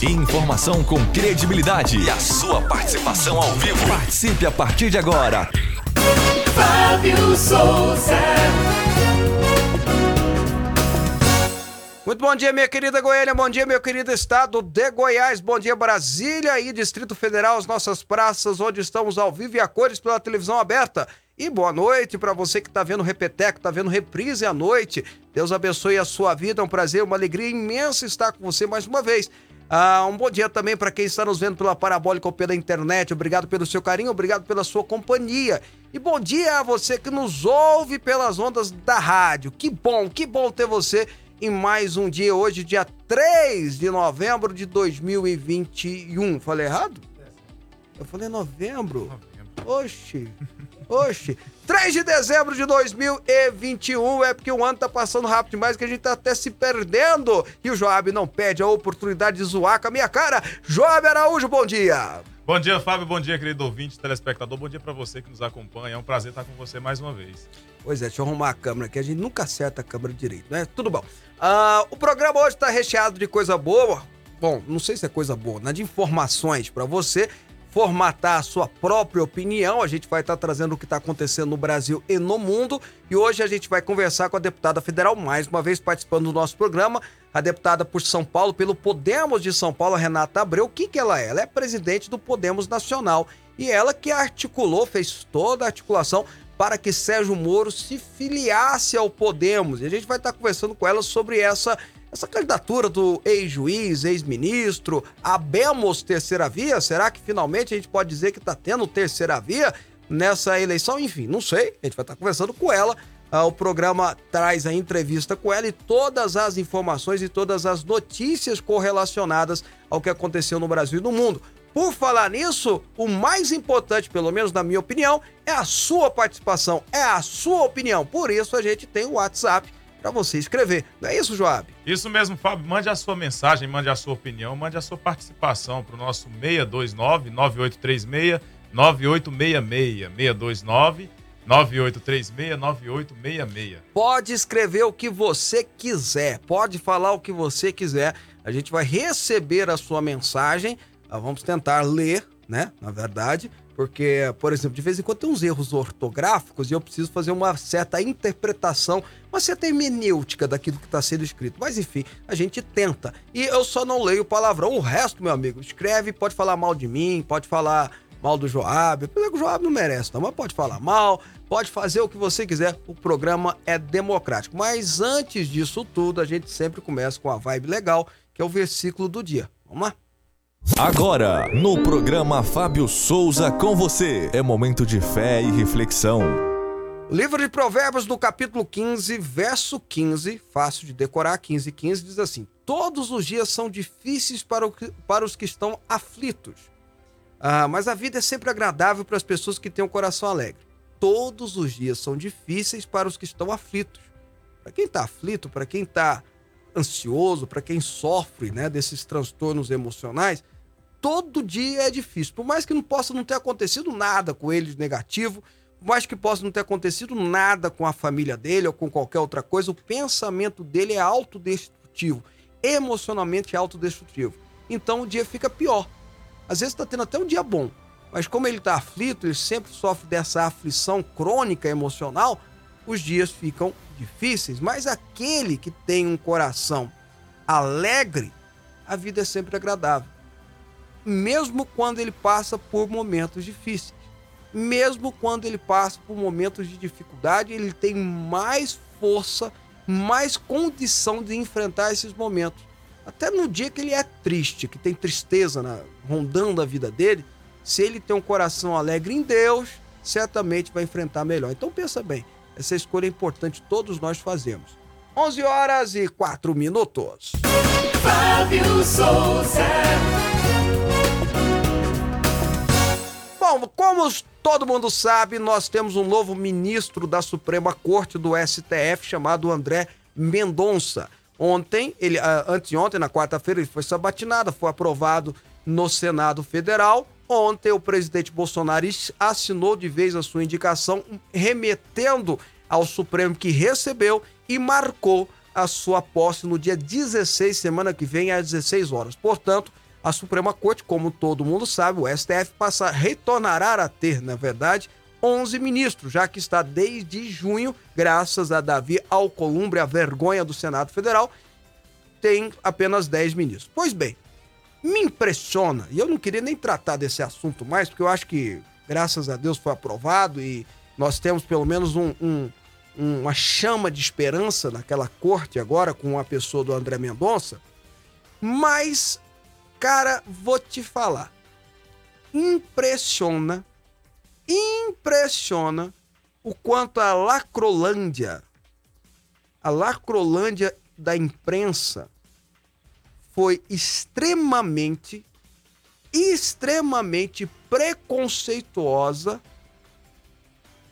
informação com credibilidade e a sua participação ao vivo. Participe a partir de agora. Fábio Souza. Muito bom dia, minha querida Goiânia, bom dia, meu querido estado de Goiás, bom dia, Brasília e Distrito Federal, as nossas praças, onde estamos ao vivo e a cores pela televisão aberta. E boa noite para você que está vendo Repeteco, está vendo reprise à noite. Deus abençoe a sua vida, é um prazer, uma alegria imensa estar com você mais uma vez. Ah, um bom dia também para quem está nos vendo pela Parabólica ou pela internet. Obrigado pelo seu carinho, obrigado pela sua companhia. E bom dia a você que nos ouve pelas ondas da rádio. Que bom, que bom ter você em mais um dia hoje, dia 3 de novembro de 2021. Falei errado? Eu falei novembro. Oxi. Oxi. 3 de dezembro de 2021 é porque o ano tá passando rápido demais que a gente tá até se perdendo. E o Joab não perde a oportunidade de zoar com a minha cara. Joab Araújo, bom dia. Bom dia, Fábio. Bom dia, querido ouvinte, telespectador. Bom dia para você que nos acompanha. É um prazer estar com você mais uma vez. Pois é, deixa eu arrumar a câmera aqui. A gente nunca acerta a câmera direito, né? Tudo bom. Uh, o programa hoje tá recheado de coisa boa. Bom, não sei se é coisa boa, né? De informações para você formatar a sua própria opinião. A gente vai estar trazendo o que está acontecendo no Brasil e no mundo. E hoje a gente vai conversar com a deputada federal, mais uma vez participando do nosso programa, a deputada por São Paulo, pelo Podemos de São Paulo, Renata Abreu. O que, que ela é? Ela é presidente do Podemos Nacional. E ela que articulou, fez toda a articulação para que Sérgio Moro se filiasse ao Podemos. E a gente vai estar conversando com ela sobre essa essa candidatura do ex-juiz, ex-ministro, Abemos terceira via, será que finalmente a gente pode dizer que está tendo terceira via nessa eleição? Enfim, não sei, a gente vai estar conversando com ela. Ah, o programa traz a entrevista com ela e todas as informações e todas as notícias correlacionadas ao que aconteceu no Brasil e no mundo. Por falar nisso, o mais importante, pelo menos na minha opinião, é a sua participação, é a sua opinião. Por isso a gente tem o WhatsApp para você escrever. Não é isso, Joab? Isso mesmo, Fábio. Mande a sua mensagem, mande a sua opinião, mande a sua participação para o nosso 629 9836 9866 629 9836 9866. Pode escrever o que você quiser, pode falar o que você quiser. A gente vai receber a sua mensagem. Vamos tentar ler, né? Na verdade, porque, por exemplo, de vez em quando tem uns erros ortográficos e eu preciso fazer uma certa interpretação, uma certa hermenêutica daquilo que está sendo escrito. Mas enfim, a gente tenta. E eu só não leio palavrão. O resto, meu amigo, escreve, pode falar mal de mim, pode falar mal do Joab. Apesar que o Joab não merece, não, mas pode falar mal, pode fazer o que você quiser. O programa é democrático. Mas antes disso tudo, a gente sempre começa com a vibe legal, que é o versículo do dia. Vamos lá? Agora, no programa Fábio Souza com você, é momento de fé e reflexão. Livro de Provérbios, do capítulo 15, verso 15, fácil de decorar, 15 e 15, diz assim: Todos os dias são difíceis para, o, para os que estão aflitos, ah, mas a vida é sempre agradável para as pessoas que têm um coração alegre. Todos os dias são difíceis para os que estão aflitos. Para quem está aflito, para quem está ansioso, para quem sofre né, desses transtornos emocionais, todo dia é difícil. Por mais que não possa não ter acontecido nada com ele de negativo, por mais que possa não ter acontecido nada com a família dele ou com qualquer outra coisa, o pensamento dele é autodestrutivo, emocionalmente é autodestrutivo. Então o dia fica pior. Às vezes está tendo até um dia bom, mas como ele está aflito, ele sempre sofre dessa aflição crônica emocional, os dias ficam difíceis, mas aquele que tem um coração alegre, a vida é sempre agradável. Mesmo quando ele passa por momentos difíceis, mesmo quando ele passa por momentos de dificuldade, ele tem mais força, mais condição de enfrentar esses momentos. Até no dia que ele é triste, que tem tristeza na, rondando a vida dele, se ele tem um coração alegre em Deus, certamente vai enfrentar melhor. Então pensa bem, essa escolha é importante, todos nós fazemos. 11 horas e 4 minutos. Fábio Souza. Bom, como todo mundo sabe, nós temos um novo ministro da Suprema Corte do STF chamado André Mendonça. Ontem, ele, ah, anteontem, na quarta-feira, ele foi sabatinado, foi aprovado no Senado Federal. Ontem, o presidente Bolsonaro assinou de vez a sua indicação, remetendo ao Supremo que recebeu e marcou a sua posse no dia 16, semana que vem, às 16 horas. Portanto, a Suprema Corte, como todo mundo sabe, o STF passa, retornará a ter, na verdade, 11 ministros, já que está desde junho, graças a Davi Alcolumbre, a vergonha do Senado Federal, tem apenas 10 ministros. Pois bem, me impressiona, e eu não queria nem tratar desse assunto mais, porque eu acho que, graças a Deus, foi aprovado e nós temos pelo menos um, um, uma chama de esperança naquela corte agora com a pessoa do André Mendonça. Mas, cara, vou te falar. Impressiona, impressiona o quanto a lacrolândia, a lacrolândia da imprensa foi extremamente, extremamente preconceituosa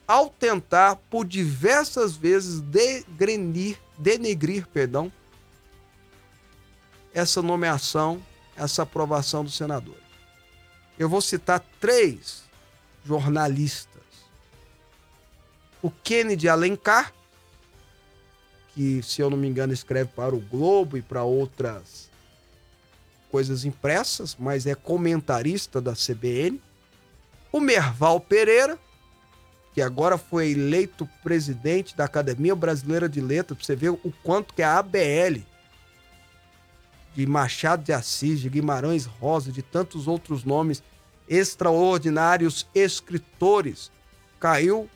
ao tentar por diversas vezes degrenir, denegrir, perdão, essa nomeação, essa aprovação do senador. Eu vou citar três jornalistas. O Kennedy Alencar, que, se eu não me engano, escreve para o Globo e para outras coisas impressas, mas é comentarista da CBN. O Merval Pereira, que agora foi eleito presidente da Academia Brasileira de Letras, para você ver o quanto que a ABL de Machado de Assis, de Guimarães Rosa, de tantos outros nomes extraordinários escritores, caiu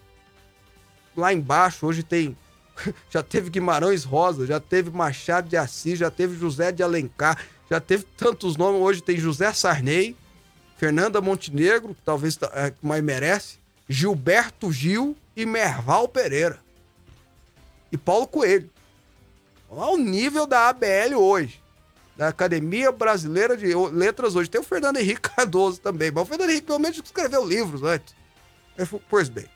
lá embaixo. Hoje tem já teve Guimarães Rosa, já teve Machado de Assis, já teve José de Alencar, já teve tantos nomes. Hoje tem José Sarney, Fernanda Montenegro, que talvez é, mais merece, Gilberto Gil e Merval Pereira. E Paulo Coelho. Olha o nível da ABL hoje. Da Academia Brasileira de Letras hoje. Tem o Fernando Henrique Cardoso também. Mas o Fernando Henrique pelo menos escreveu livros antes. Pois bem.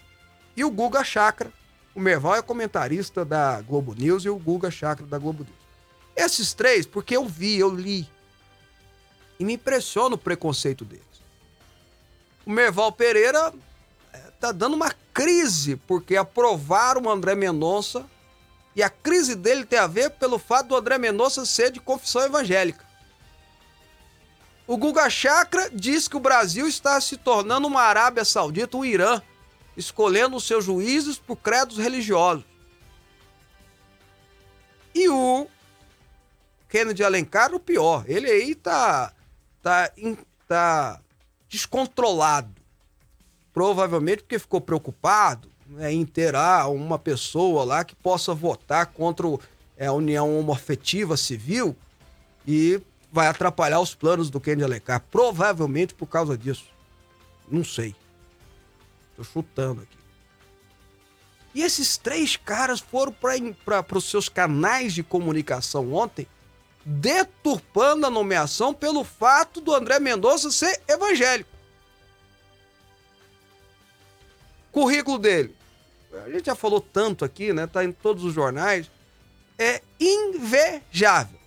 E o Guga Chakra. O Merval é comentarista da Globo News e o Guga Chakra da Globo News. Esses três, porque eu vi, eu li. E me impressiona o preconceito deles. O Merval Pereira tá dando uma crise, porque aprovaram o André Mendonça e a crise dele tem a ver pelo fato do André Mendonça ser de confissão evangélica. O Guga Chakra diz que o Brasil está se tornando uma Arábia Saudita, um Irã, escolhendo os seus juízes por credos religiosos. E o Kennedy Alencar, o pior, ele aí tá, tá, tá descontrolado provavelmente porque ficou preocupado ter ah, uma pessoa lá que possa votar contra é, a união homoafetiva civil e vai atrapalhar os planos do Kennedy Alencar. Provavelmente por causa disso. Não sei. Tô chutando aqui. E esses três caras foram para os seus canais de comunicação ontem, deturpando a nomeação pelo fato do André Mendonça ser evangélico. Currículo dele. A gente já falou tanto aqui, né? Tá em todos os jornais. É invejável.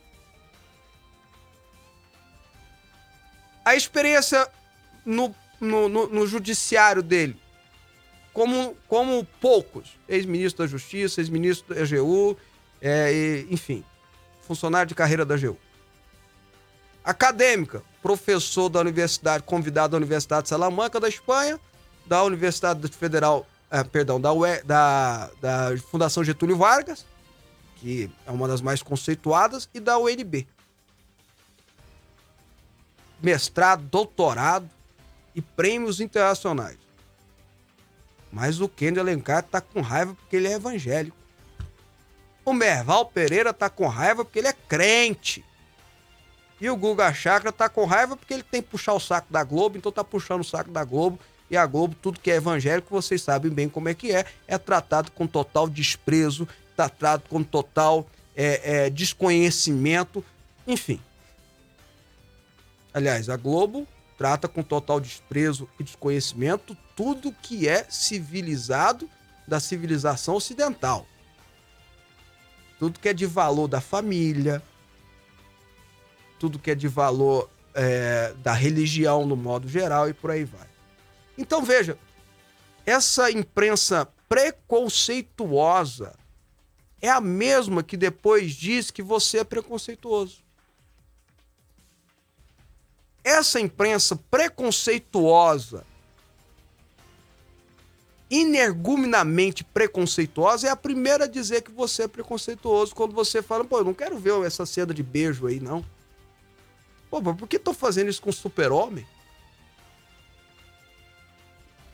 A experiência no, no, no, no judiciário dele, como, como poucos, ex-ministro da Justiça, ex-ministro da AGU, é, e, enfim, funcionário de carreira da AGU. Acadêmica, professor da universidade, convidado da Universidade de Salamanca, da Espanha, da Universidade Federal, é, perdão, da, UE, da, da Fundação Getúlio Vargas, que é uma das mais conceituadas, e da UNB. Mestrado, doutorado e prêmios internacionais. Mas o Kennedy Alencar tá com raiva porque ele é evangélico. O Merval Pereira tá com raiva porque ele é crente. E o Guga Chakra tá com raiva porque ele tem que puxar o saco da Globo, então tá puxando o saco da Globo e a Globo, tudo que é evangélico, vocês sabem bem como é que é, é tratado com total desprezo, tá tratado com total é, é, desconhecimento, enfim. Aliás, a Globo trata com total desprezo e desconhecimento tudo que é civilizado da civilização ocidental. Tudo que é de valor da família, tudo que é de valor é, da religião no modo geral e por aí vai. Então veja, essa imprensa preconceituosa é a mesma que depois diz que você é preconceituoso. Essa imprensa preconceituosa, inerguminamente preconceituosa, é a primeira a dizer que você é preconceituoso quando você fala, pô, eu não quero ver essa cena de beijo aí, não. Pô, por que tô fazendo isso com super-homem?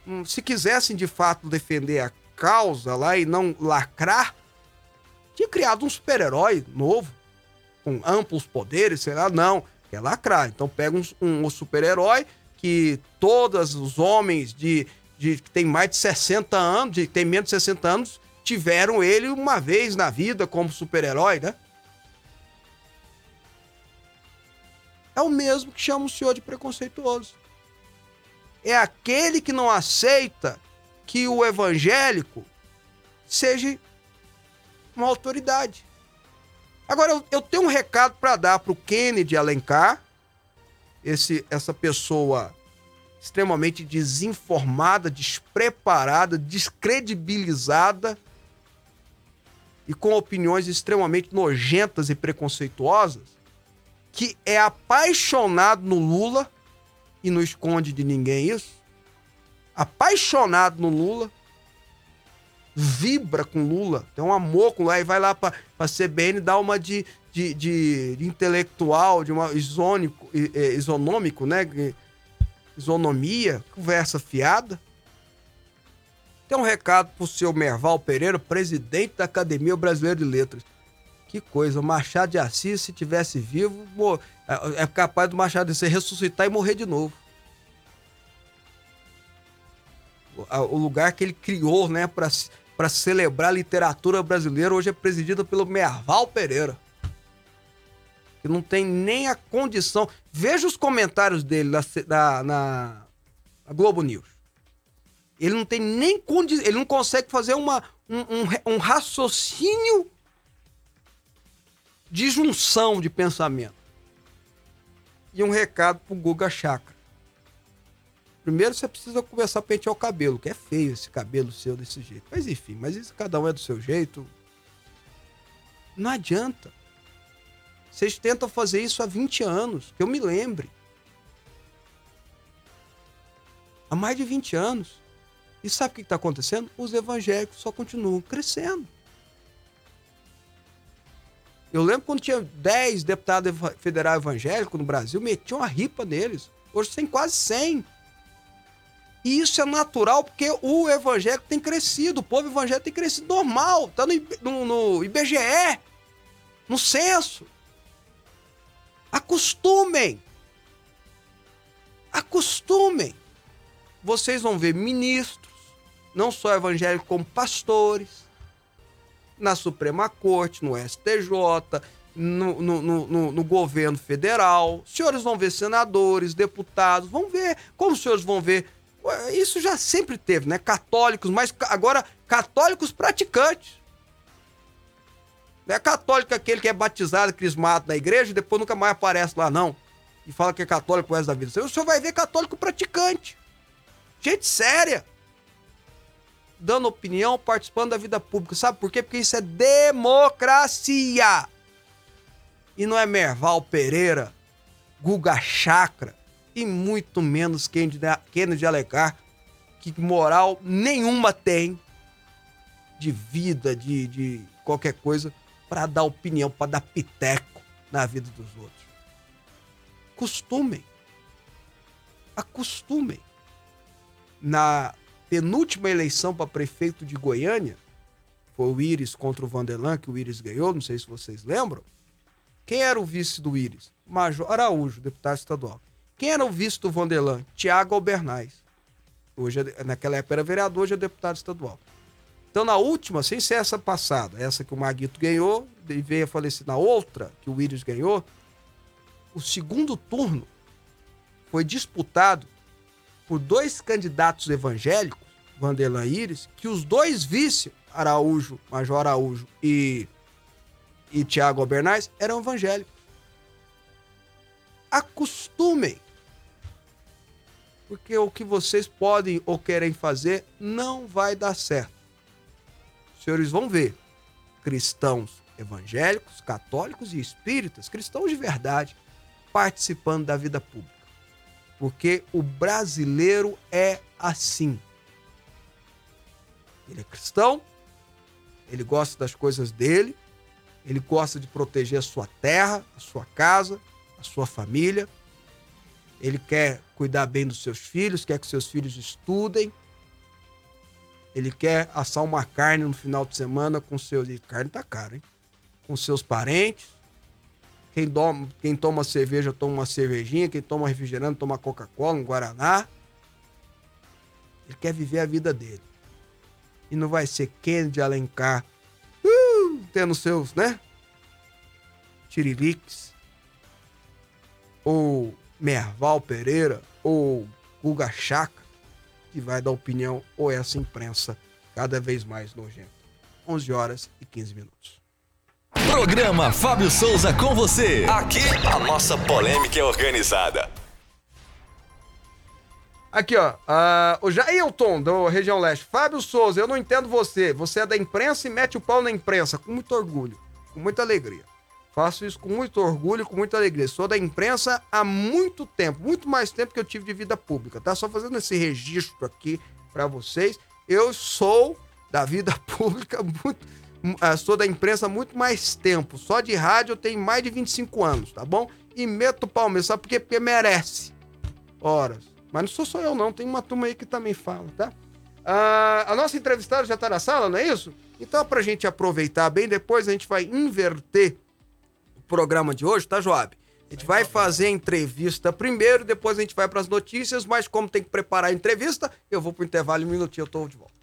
Hum, se quisessem de fato defender a causa lá e não lacrar, tinha criado um super-herói novo, com amplos poderes, sei lá, não, quer lacrar. Então pega um, um super-herói que todos os homens de, de que tem mais de 60 anos, de, que tem menos de 60 anos, tiveram ele uma vez na vida como super-herói, né? É o mesmo que chama o senhor de preconceituoso. É aquele que não aceita que o evangélico seja uma autoridade. Agora, eu, tenho um recado para dar para o Kennedy Alencar, esse, essa pessoa extremamente desinformada, despreparada, descredibilizada e com opiniões extremamente nojentas e preconceituosas, que é apaixonado no Lula e não esconde de ninguém isso. Apaixonado no Lula, vibra com Lula, tem um amor com Lula, e vai lá para a CBN dar uma de, de, de, de, intelectual, de uma isônico, isonômico, né? Isonomia, conversa fiada. Tem um recado pro seu Merval Pereira, presidente da Academia Brasileira de Letras. Que coisa, o Machado de Assis, se tivesse vivo, é, é capaz do Machado de Assis ressuscitar e morrer de novo. O lugar que ele criou, né, para celebrar a literatura brasileira hoje é presidida pelo Merval Pereira. Que não tem nem a condição. Veja os comentários dele na, na, na Globo News. Ele não tem nem condição. Ele não consegue fazer uma, um, um, um raciocínio de junção de pensamento. E um recado pro Guga Chakra. Primeiro você precisa começar a pentear o cabelo, que é feio esse cabelo seu desse jeito. Mas enfim, mas isso cada um é do seu jeito. Não adianta. Vocês tentam fazer isso há 20 anos, que eu me lembre. Há mais de 20 anos. E sabe o que está acontecendo? Os evangélicos só continuam crescendo. Eu lembro quando tinha 10 deputados federal evangélicos no Brasil, metiam a ripa neles. Hoje tem quase 100. E isso é natural porque o evangélico tem crescido, o povo evangélico tem crescido normal, tá no, no, no IBGE, no censo. Acostumem. Acostumem. Vocês vão ver ministros, não só evangélicos, como pastores, na Suprema Corte, no STJ, no, no, no, no, governo federal. Os senhores vão ver senadores, deputados, vão ver. Como os senhores vão ver isso já sempre teve, né? Católicos, mas agora católicos praticantes. Não é católico aquele que é batizado, crismado na igreja e depois nunca mais aparece lá, não. E fala que é católico o resto da vida. O senhor vai ver católico praticante. Gente séria. Dando opinião, participando da vida pública. Sabe por quê? Porque isso é democracia. E não é Merval Pereira, Guga Chakra, e muito menos Kennedy Alencar, que moral nenhuma tem de vida, de, de qualquer coisa, para dar opinião, para dar piteco na vida dos outros. Costumem. Acostumem. Na penúltima eleição para prefeito de Goiânia, foi o Íris contra o Vanderlan, que o Íris ganhou, não sei se vocês lembram. Quem era o vice do Íris? Major Araújo, deputado estadual. Quem era o vice do Vanderlan? Tiago Albernaz. Hoje, é, naquela época era vereador, hoje é deputado estadual. Então, na última, sem ser essa passada, essa que o Maguito ganhou, e veio a falecer na outra, que o Willis ganhou, o segundo turno foi disputado por dois candidatos evangélicos, Vanderlan Iris, que os dois vice, Araújo, Major Araújo e, e Tiago Albernaz, eram evangélicos. Acostumem porque o que vocês podem ou querem fazer não vai dar certo. Os senhores vão ver. cristãos evangélicos, católicos e espíritas, cristãos de verdade, participando da vida pública. Porque o brasileiro é assim. Ele é cristão, ele gosta das coisas dele, ele gosta de proteger a sua terra, a sua casa, a sua família. Ele quer cuidar bem dos seus filhos, quer que seus filhos estudem. Ele quer assar uma carne no final de semana com seus. E carne tá caro, hein? Com seus parentes. Quem, toma, quem toma cerveja toma uma cervejinha. Quem toma refrigerante toma Coca-Cola, um Guaraná. Ele quer viver a vida dele. E não vai ser Kennedy Alencar uh, tendo seus, né? Tiririques. Ou Merval Pereira. Ou Guga Chaka. Que vai dar opinião. Ou essa imprensa cada vez mais nojenta. 11 horas e 15 minutos. Programa Fábio Souza com você. Aqui a nossa polêmica é organizada. Aqui, ó. ah, o Jailton, do Região Leste. Fábio Souza, eu não entendo você. Você é da imprensa e mete o pau na imprensa. Com muito orgulho. Com muita alegria. Faço isso com muito orgulho, com muita alegria. Sou da imprensa há muito tempo. Muito mais tempo que eu tive de vida pública, tá? Só fazendo esse registro aqui pra vocês. Eu sou da vida pública muito. Ah, Sou da imprensa há muito mais tempo. Só de rádio eu tenho mais de 25 anos, tá bom? E meto o mesmo. Sabe por quê? Porque merece. Horas. Mas não sou só eu, não. Tem uma turma aí que também fala, tá? Ah, a nossa entrevistada já tá na sala, não é isso? Então, pra gente aproveitar bem, depois a gente vai inverter o programa de hoje, tá, Joab? A gente vai fazer a entrevista primeiro, depois a gente vai pras notícias, mas como tem que preparar a entrevista, eu vou pro intervalo um minutinho, eu tô de volta.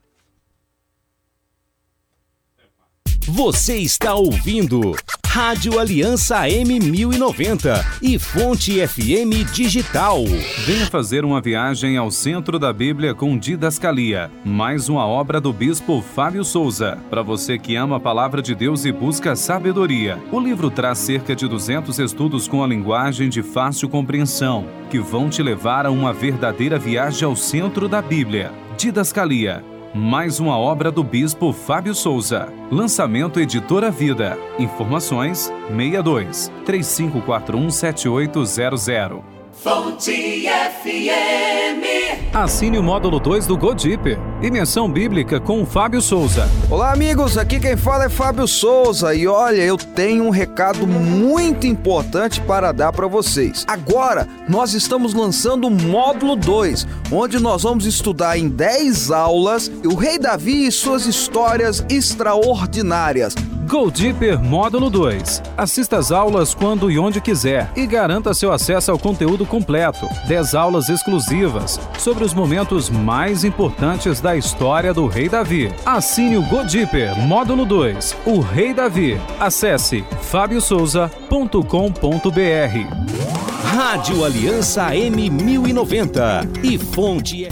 Você está ouvindo Rádio Aliança M1090 e Fonte FM Digital. Venha fazer uma viagem ao centro da Bíblia com Didascalia, mais uma obra do bispo Fábio Souza. Para você que ama a palavra de Deus e busca sabedoria, o livro traz cerca de 200 estudos com a linguagem de fácil compreensão, que vão te levar a uma verdadeira viagem ao centro da Bíblia. Didascalia mais uma obra do bispo Fábio Souza. Lançamento Editora Vida. Informações 62 3541 7800. Fonte FM. Assine o módulo 2 do Godip. Dimensão Bíblica com Fábio Souza. Olá, amigos. Aqui quem fala é Fábio Souza e olha, eu tenho um recado muito importante para dar para vocês. Agora, nós estamos lançando o módulo 2, onde nós vamos estudar em 10 aulas o Rei Davi e suas histórias extraordinárias. Go Deeper Módulo 2. Assista às aulas quando e onde quiser e garanta seu acesso ao conteúdo completo. 10 aulas exclusivas sobre os momentos mais importantes da história do Rei Davi. Assine o Go Deeper Módulo 2. O Rei Davi. Acesse fabiosouza.com.br. Rádio Aliança M1090 e Fonte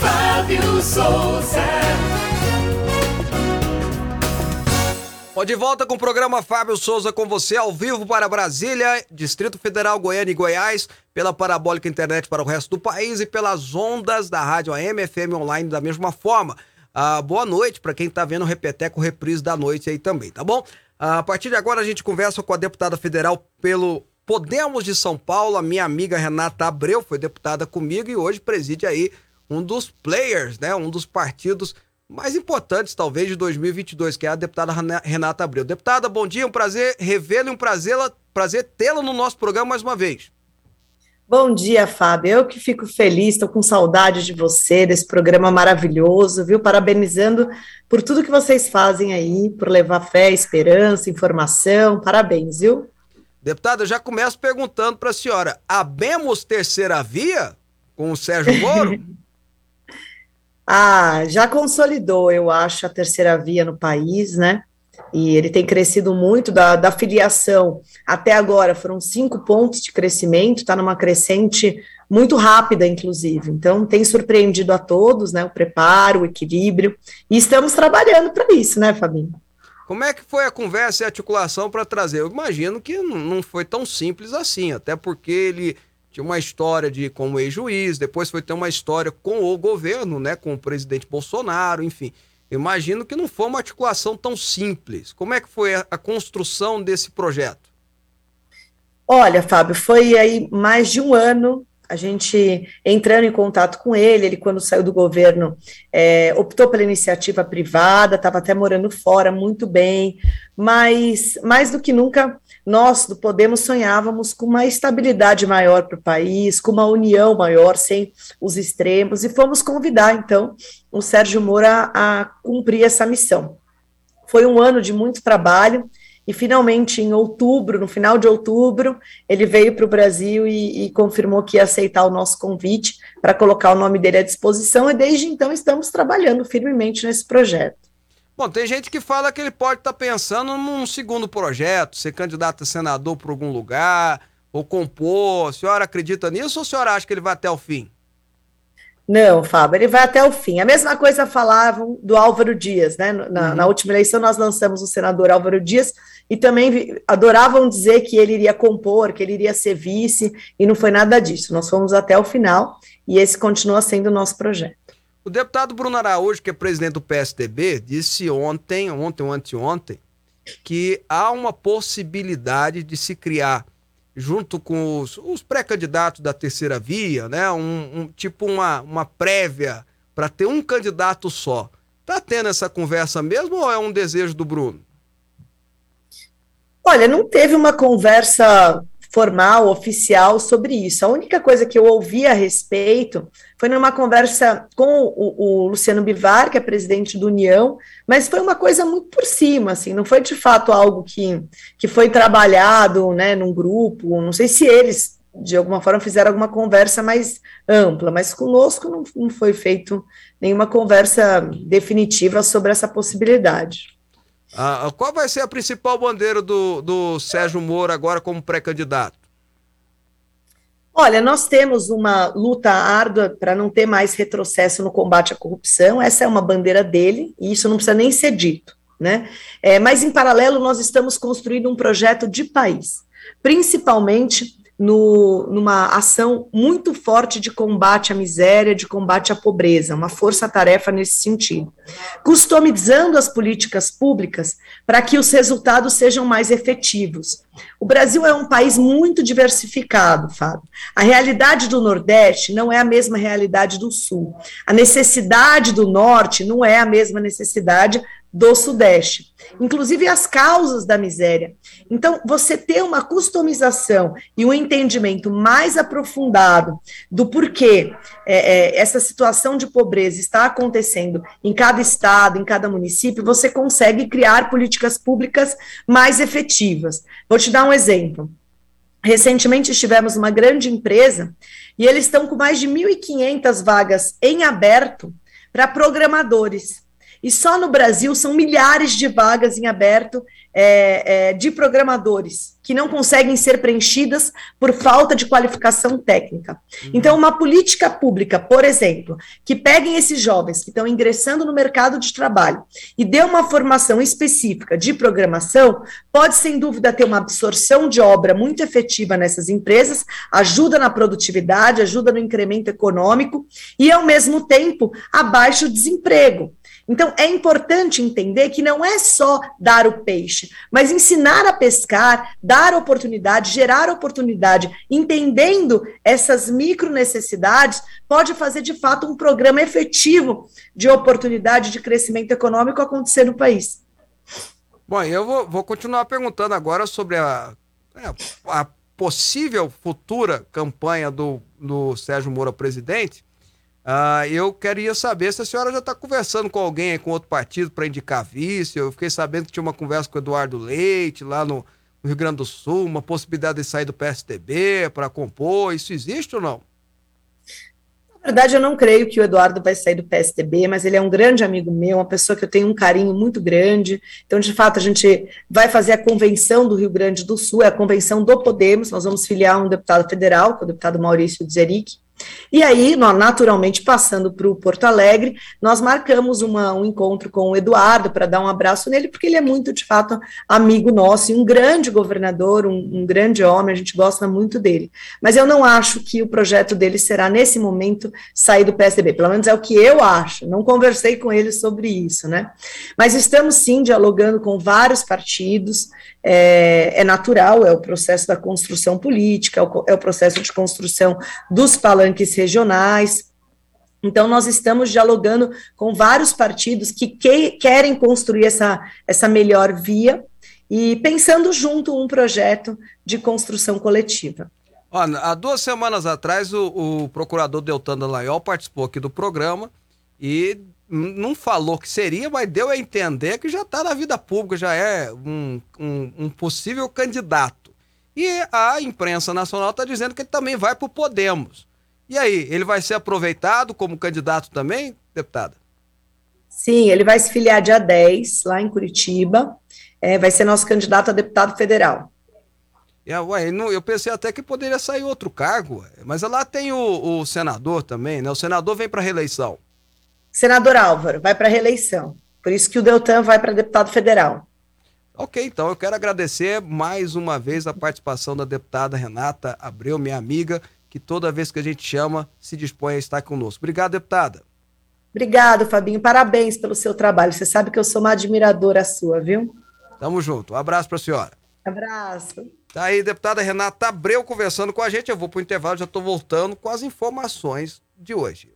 Fábio Souza. Ó, de volta com o programa Fábio Souza com você, ao vivo para Brasília, Distrito Federal, Goiânia e Goiás, pela Parabólica Internet para o resto do país e pelas ondas da rádio AM, FM online da mesma forma. Ah, boa noite para quem tá vendo o Repeteco Reprise da noite aí também, tá bom? Ah, a partir de agora a gente conversa com a deputada federal pelo Podemos de São Paulo, a minha amiga Renata Abreu, foi deputada comigo e hoje preside aí um dos players, né? Um dos partidos mais importantes, talvez, de 2022, que é a deputada Renata Abreu. Deputada, bom dia, um prazer revê-la e um prazer, prazer tê-la no nosso programa mais uma vez. Bom dia, Fábio. Eu que fico feliz, estou com saudade de você, desse programa maravilhoso, viu? Parabenizando por tudo que vocês fazem aí, por levar fé, esperança, informação. Parabéns, viu? Deputada, eu já começo perguntando para a senhora: abemos terceira via com o Sérgio Moro? Ah, já consolidou, eu acho, a terceira via no país, né? E ele tem crescido muito da, da filiação. Até agora foram cinco pontos de crescimento, está numa crescente muito rápida, inclusive. Então, tem surpreendido a todos, né? O preparo, o equilíbrio. E estamos trabalhando para isso, né, Fabinho? Como é que foi a conversa e a articulação para trazer? Eu imagino que não não foi tão simples assim, até porque ele tinha uma história de como ex-juiz, depois foi ter uma história com o governo, né, com o presidente Bolsonaro, enfim. Imagino que não foi uma articulação tão simples. Como é que foi a, construção desse projeto? Olha, Fábio, foi aí mais de um ano a gente entrando em contato com ele, ele quando saiu do governo é, optou pela iniciativa privada, estava até morando fora, muito bem, mas mais do que nunca nós do Podemos sonhávamos com uma estabilidade maior para o país, com uma união maior, sem os extremos, e fomos convidar então o Sérgio Moura a, cumprir essa missão. Foi um ano de muito trabalho, e finalmente, em outubro, no final de outubro, ele veio para o Brasil e, e, confirmou que ia aceitar o nosso convite para colocar o nome dele à disposição, e desde então estamos trabalhando firmemente nesse projeto. Bom, tem gente que fala que ele pode estar tá pensando num segundo projeto, ser candidato a senador por algum lugar, ou compor. A senhora acredita nisso ou a senhora acha que ele vai até o fim? Não, Fábio, ele vai até o fim. A mesma coisa falavam do Álvaro Dias, né? Na, uhum. na, última eleição nós lançamos o senador Álvaro Dias e também adoravam dizer que ele iria compor, que ele iria ser vice, e não foi nada disso. Nós fomos até o final e esse continua sendo o nosso projeto. O deputado Bruno Araújo, que é presidente do PSDB, disse ontem, ontem ou anteontem, que há uma possibilidade de se criar junto com os, os pré-candidatos da terceira via, né? Um, um tipo uma, uma prévia para ter um candidato só. Tá tendo essa conversa mesmo ou é um desejo do Bruno? Olha, não teve uma conversa formal, oficial sobre isso. A única coisa que eu ouvi a respeito foi numa conversa com o, o, Luciano Bivar, que é presidente do União, mas foi uma coisa muito por cima, assim, não foi de fato algo que, que foi trabalhado, né, num grupo, não sei se eles, de alguma forma, fizeram alguma conversa mais ampla, mas conosco não, não foi feito nenhuma conversa definitiva sobre essa possibilidade. Ah, qual vai ser a principal bandeira do, do Sérgio Moro agora como pré-candidato? Olha, nós temos uma luta árdua para não ter mais retrocesso no combate à corrupção, essa é uma bandeira dele, e isso não precisa nem ser dito. Né? É, mas, em paralelo, nós estamos construindo um projeto de país, principalmente no, numa ação muito forte de combate à miséria, de combate à pobreza, uma força-tarefa nesse sentido, customizando as políticas públicas para que os resultados sejam mais efetivos. O Brasil é um país muito diversificado, Fábio. A realidade do Nordeste não é a mesma realidade do Sul. A necessidade do Norte não é a mesma necessidade do Sudeste, inclusive as causas da miséria. Então, você ter uma customização e um entendimento mais aprofundado do porquê é, é, essa situação de pobreza está acontecendo em cada estado, em cada município, você consegue criar políticas públicas mais efetivas. Vou te dar um exemplo. Recentemente estivemos numa grande empresa e eles estão com mais de 1.500 vagas em aberto para programadores. E só no Brasil são milhares de vagas em aberto é, é, de programadores que não conseguem ser preenchidas por falta de qualificação técnica. Uhum. Então, uma política pública, por exemplo, que peguem esses jovens que estão ingressando no mercado de trabalho e dê uma formação específica de programação, pode sem dúvida ter uma absorção de obra muito efetiva nessas empresas, ajuda na produtividade, ajuda no incremento econômico e, ao mesmo tempo, abaixa o desemprego. Então, é importante entender que não é só dar o peixe, mas ensinar a pescar, dar oportunidade, gerar oportunidade, entendendo essas micro necessidades, pode fazer de fato um programa efetivo de oportunidade de crescimento econômico acontecer no país. Bom, eu vou, vou continuar perguntando agora sobre a, é, a possível futura campanha do, do Sérgio Moro presidente. Uh, eu queria saber se a senhora já está conversando com alguém, com outro partido, para indicar vice. Eu fiquei sabendo que tinha uma conversa com o Eduardo Leite, lá no, no Rio Grande do Sul, uma possibilidade de sair do PSDB para compor. Isso existe ou não? Na verdade, eu não creio que o Eduardo vai sair do PSDB, mas ele é um grande amigo meu, uma pessoa que eu tenho um carinho muito grande. Então, de fato, a gente vai fazer a convenção do Rio Grande do Sul, é a convenção do Podemos. Nós vamos filiar um deputado federal, que é o deputado Maurício Dzeric E aí, nós, naturalmente, passando para o Porto Alegre, nós marcamos uma, um encontro com o Eduardo para dar um abraço nele, porque ele é muito, de fato, amigo nosso e um grande governador, um, um grande homem, a gente gosta muito dele. Mas eu não acho que o projeto dele será, nesse momento, sair do PSDB, pelo menos é o que eu acho, não conversei com ele sobre isso, né? Mas estamos, sim, dialogando com vários partidos, é, é natural, é o processo da construção política, é o, é o processo de construção dos palanques regionais. Então, nós estamos dialogando com vários partidos que, que querem construir essa, essa melhor via e pensando junto um projeto de construção coletiva. há duas semanas atrás, o, o procurador Deltan Dallagnol participou aqui do programa e não falou que seria, mas deu a entender que já está na vida pública, já é um, um, um, possível candidato. E a imprensa nacional está dizendo que ele também vai para o Podemos. E aí, ele vai ser aproveitado como candidato também, deputada? Sim, ele vai se filiar dia 10, lá em Curitiba. É, vai ser nosso candidato a deputado federal. É, ué, eu pensei até que poderia sair outro cargo, mas lá tem o, o senador também, né? O senador vem para reeleição. Senador Álvaro vai para reeleição. Por isso que o Deltan vai para deputado federal. Ok, então eu quero agradecer mais uma vez a participação da deputada Renata Abreu, minha amiga, que toda vez que a gente chama se dispõe a estar conosco. Obrigado, deputada. Obrigado, Fabinho. Parabéns pelo seu trabalho. Você sabe que eu sou uma admiradora sua, viu? Tamo junto. Um abraço para a senhora. Abraço. Tá aí, deputada Renata Abreu conversando com a gente. Eu vou para o intervalo, já estou voltando com as informações de hoje.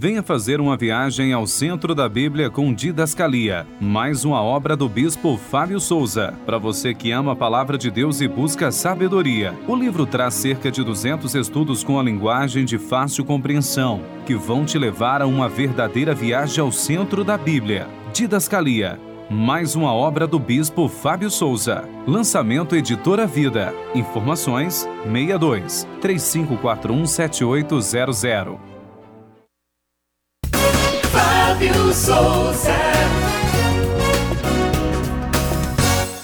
Venha fazer uma viagem ao centro da Bíblia com Didascalia, mais uma obra do bispo Fábio Souza. Para você que ama a palavra de Deus e busca sabedoria, o livro traz cerca de 200 estudos com a linguagem de fácil compreensão, que vão te levar a uma verdadeira viagem ao centro da Bíblia. Didascalia, mais uma obra do bispo Fábio Souza. Lançamento Editora Vida. Informações 62 3541 7800. Souza.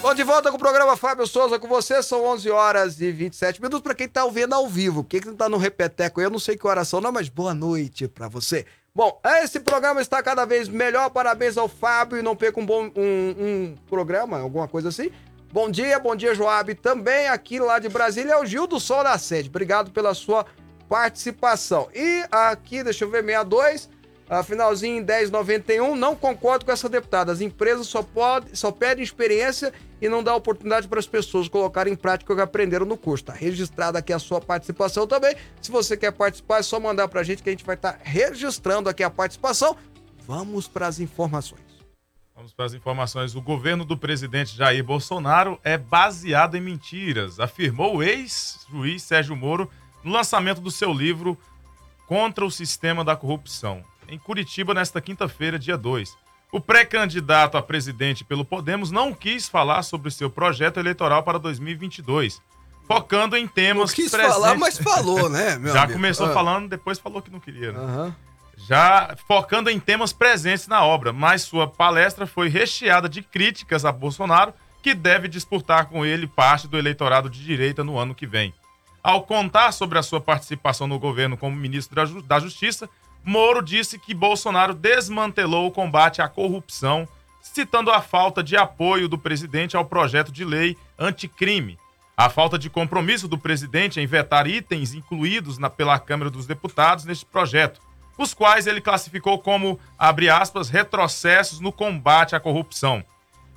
Bom, de volta com o programa Fábio Souza com você. São 11 horas e 27 minutos para quem tá ouvindo ao vivo. Quem que não tá no repeteco, eu não sei que oração não, mas boa noite para você. Bom, esse programa está cada vez melhor. Parabéns ao Fábio e não perca um bom um, um programa, alguma coisa assim. Bom dia, bom dia, Joab. Também aqui lá de Brasília é o Gil do Sol da Sede. Obrigado pela sua participação. E aqui, deixa eu ver, 62. Uh, finalzinho em 10,91. Não concordo com essa deputada. As empresas só, pode, só pedem experiência e não dá oportunidade para as pessoas colocarem em prática o que aprenderam no curso. Está registrada aqui a sua participação também. Se você quer participar, é só mandar para a gente que a gente vai estar tá registrando aqui a participação. Vamos para as informações. Vamos para as informações. O governo do presidente Jair Bolsonaro é baseado em mentiras, afirmou o ex-juiz Sérgio Moro no lançamento do seu livro Contra o Sistema da Corrupção em Curitiba nesta quinta-feira, dia 2. O pré-candidato a presidente pelo Podemos não quis falar sobre seu projeto eleitoral para 2022, focando em temas não quis presentes. falar, mas falou, né? Já amigo? começou ah. falando, depois falou que não queria. Né? Uhum. Já focando em temas presentes na obra, mas sua palestra foi recheada de críticas a Bolsonaro, que deve disputar com ele parte do eleitorado de direita no ano que vem. Ao contar sobre a sua participação no governo como ministro da Justiça, Moro disse que Bolsonaro desmantelou o combate à corrupção, citando a falta de apoio do presidente ao projeto de lei anticrime, a falta de compromisso do presidente em vetar itens incluídos na, pela Câmara dos Deputados neste projeto, os quais ele classificou como, abre aspas, retrocessos no combate à corrupção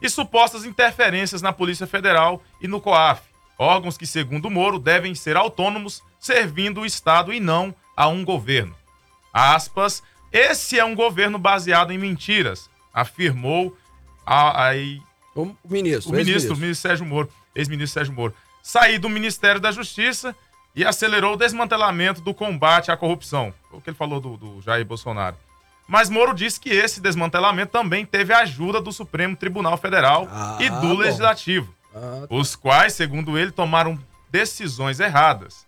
e supostas interferências na Polícia Federal e no COAF, órgãos que, segundo Moro, devem ser autônomos, servindo o Estado e não a um governo. Aspas, esse é um governo baseado em mentiras, afirmou a, a, o ministro, o ministro, o ministro Sérgio Moro, ex-ministro Sérgio Moro. Saí do Ministério da Justiça e acelerou o desmantelamento do combate à corrupção. O que ele falou do, do Jair Bolsonaro. Mas Moro disse que esse desmantelamento também teve a ajuda do Supremo Tribunal Federal ah, e do. Legislativo, ah, tá. os quais, segundo ele, tomaram decisões erradas.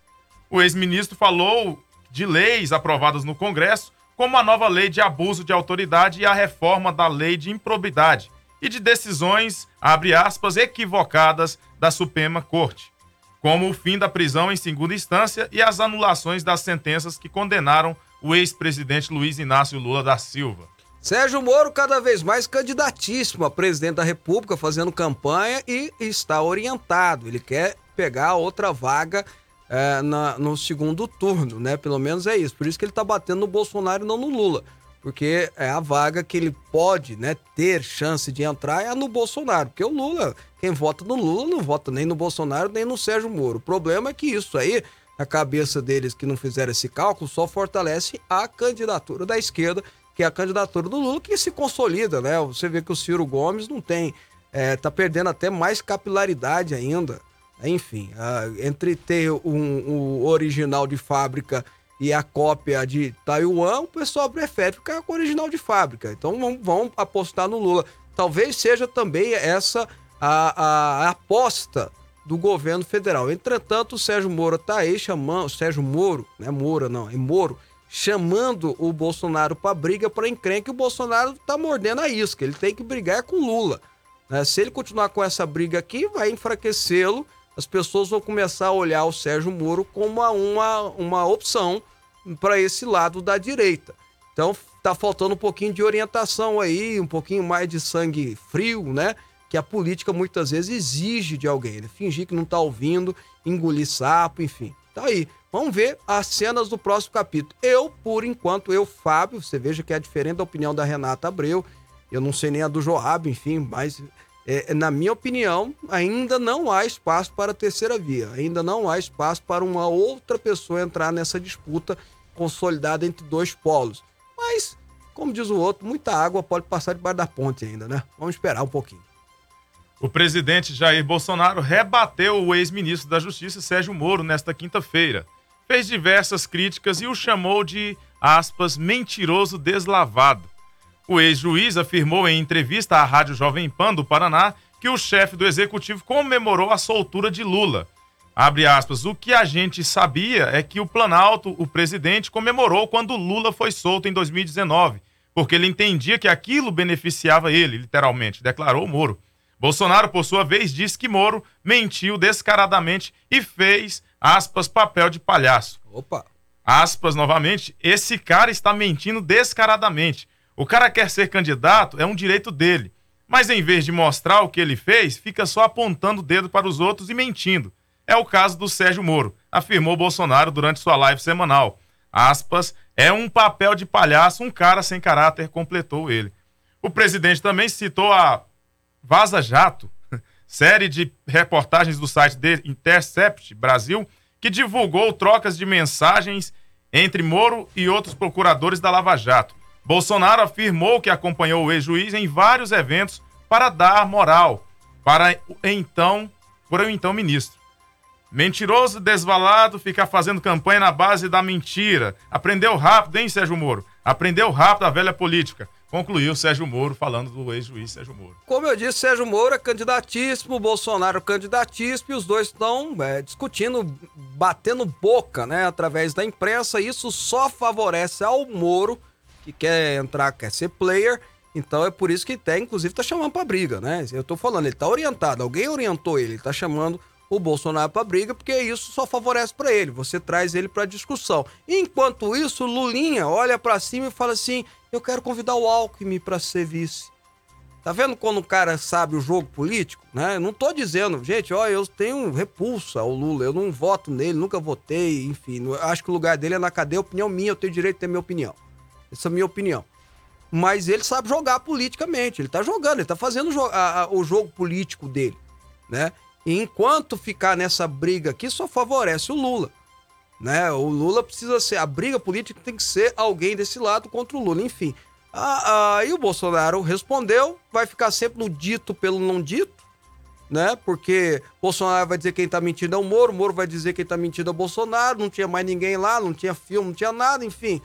O ex-ministro falou de leis aprovadas no Congresso, como a nova lei de abuso de autoridade e a reforma da lei de improbidade, e de decisões, abre aspas, equivocadas da Suprema Corte, como o fim da prisão em segunda instância e as anulações das sentenças que condenaram o ex-presidente Luiz Inácio Lula da Silva. Sérgio Moro cada vez mais candidatíssimo a presidente da República, fazendo campanha e está orientado. Ele quer pegar outra vaga é, na, no segundo turno, né? Pelo menos é isso. Por isso que ele está batendo no Bolsonaro e não no Lula. Porque é a vaga que ele pode né, ter chance de entrar é no Bolsonaro. Porque o Lula, quem vota no Lula, não vota nem no Bolsonaro nem no Sérgio Moro. O problema é que isso aí na cabeça deles que não fizeram esse cálculo só fortalece a candidatura da esquerda, que é a candidatura do Lula, que se consolida, né? Você vê que o Ciro Gomes não tem, é, tá perdendo até mais capilaridade ainda. Enfim, entre ter um, um original de fábrica e a cópia de Taiwan, o pessoal prefere ficar com o original de fábrica. Então vamos apostar no Lula. Talvez seja também essa a, a, a aposta do governo federal. Entretanto, o Sérgio Moro está aí chamando, Sérgio Moro, não é Moura não, é Moro, chamando o Bolsonaro para briga, para encrenca que o Bolsonaro está mordendo a isca, ele tem que brigar com Lula. Né? Se ele continuar com essa briga aqui, vai enfraquecê-lo, as pessoas vão começar a olhar o Sérgio Moro como uma, uma, opção para esse lado da direita. Então, tá faltando um pouquinho de orientação aí, um pouquinho mais de sangue frio, né? que a política muitas vezes exige de alguém. Né? Fingir que não está ouvindo, engolir sapo, enfim. Tá aí. Vamos ver as cenas do próximo capítulo. Eu, por enquanto, eu, Fábio, você veja que é diferente da opinião da Renata Abreu. Eu não sei nem a do Joab, enfim, mas é, na minha opinião, ainda não há espaço para a terceira via. Ainda não há espaço para uma outra pessoa entrar nessa disputa consolidada entre dois polos. Mas, como diz o outro, muita água pode passar debaixo da ponte ainda, né? Vamos esperar um pouquinho. O presidente Jair Bolsonaro rebateu o ex-ministro da Justiça, Sérgio Moro, nesta quinta-feira. Fez diversas críticas e o chamou de, aspas, mentiroso deslavado. O ex-juiz afirmou em entrevista à Rádio Jovem Pan do Paraná que o chefe do executivo comemorou a soltura de Lula. Abre aspas, o que a gente sabia é que o Planalto, o presidente, comemorou quando Lula foi solto em 2019, porque ele entendia que aquilo beneficiava ele, literalmente, declarou Moro. Bolsonaro, por sua vez, disse que Moro mentiu descaradamente e fez, aspas, papel de palhaço. Opa! Aspas, novamente, esse cara está mentindo descaradamente. O cara quer ser candidato, é um direito dele. Mas em vez de mostrar o que ele fez, fica só apontando o dedo para os outros e mentindo. É o caso do Sérgio Moro, afirmou Bolsonaro durante sua live semanal. Aspas, é um papel de palhaço, um cara sem caráter, completou ele. O presidente também citou a Vaza Jato, série de reportagens do site de Intercept Brasil, que divulgou trocas de mensagens entre Moro e outros procuradores da Lava Jato. Bolsonaro afirmou que acompanhou o ex-juiz em vários eventos para dar moral para então, por um então ministro. Mentiroso, desvalado, ficar fazendo campanha na base da mentira. Aprendeu rápido, hein, Sérgio Moro? Aprendeu rápido a velha política. Concluiu Sérgio Moro falando do ex-juiz Sérgio Moro. Como eu disse, Sérgio Moro é candidatíssimo, Bolsonaro candidatíssimo, e os dois estão é, discutindo, batendo boca, né, através da imprensa. Isso só favorece ao Moro, que quer entrar, quer ser player. Então é por isso que até, inclusive, tá chamando pra briga, né? Eu tô falando, ele tá orientado, alguém orientou ele, ele tá chamando o Bolsonaro para briga, porque isso só favorece para ele. Você traz ele para discussão. Enquanto isso, Lulinha olha para cima e fala assim: "Eu quero convidar o Alckmin para ser vice". Tá vendo quando o cara sabe o jogo político, né? Não tô dizendo, gente, ó, eu tenho repulsa ao Lula, eu não voto nele, nunca votei, enfim, acho que o lugar dele é na cadeia, opinião minha, eu tenho direito de ter minha opinião. Essa é a minha opinião. Mas ele sabe jogar politicamente, ele tá jogando, ele tá fazendo o jogo político dele, né? E enquanto ficar nessa briga aqui, só favorece o Lula. Né? O Lula precisa ser. A briga política tem que ser alguém desse lado contra o Lula, enfim. Aí o Bolsonaro respondeu, vai ficar sempre no dito pelo não dito, né? Porque Bolsonaro vai dizer quem tá mentindo é o Moro, o Moro vai dizer quem tá mentindo é o Bolsonaro, não tinha mais ninguém lá, não tinha filme, não tinha nada, enfim.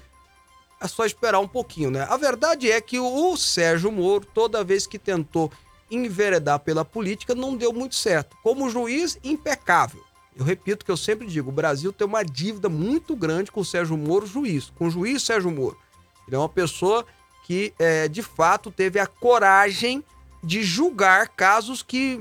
É só esperar um pouquinho, né? A verdade é que o Sérgio Moro, toda vez que tentou enveredar pela política, não deu muito certo. Como juiz, impecável. Eu repito que eu sempre digo, o Brasil tem uma dívida muito grande com o Sérgio Moro, juiz, com o juiz Sérgio Moro. Ele é uma pessoa que, é, de fato, teve a coragem de julgar casos que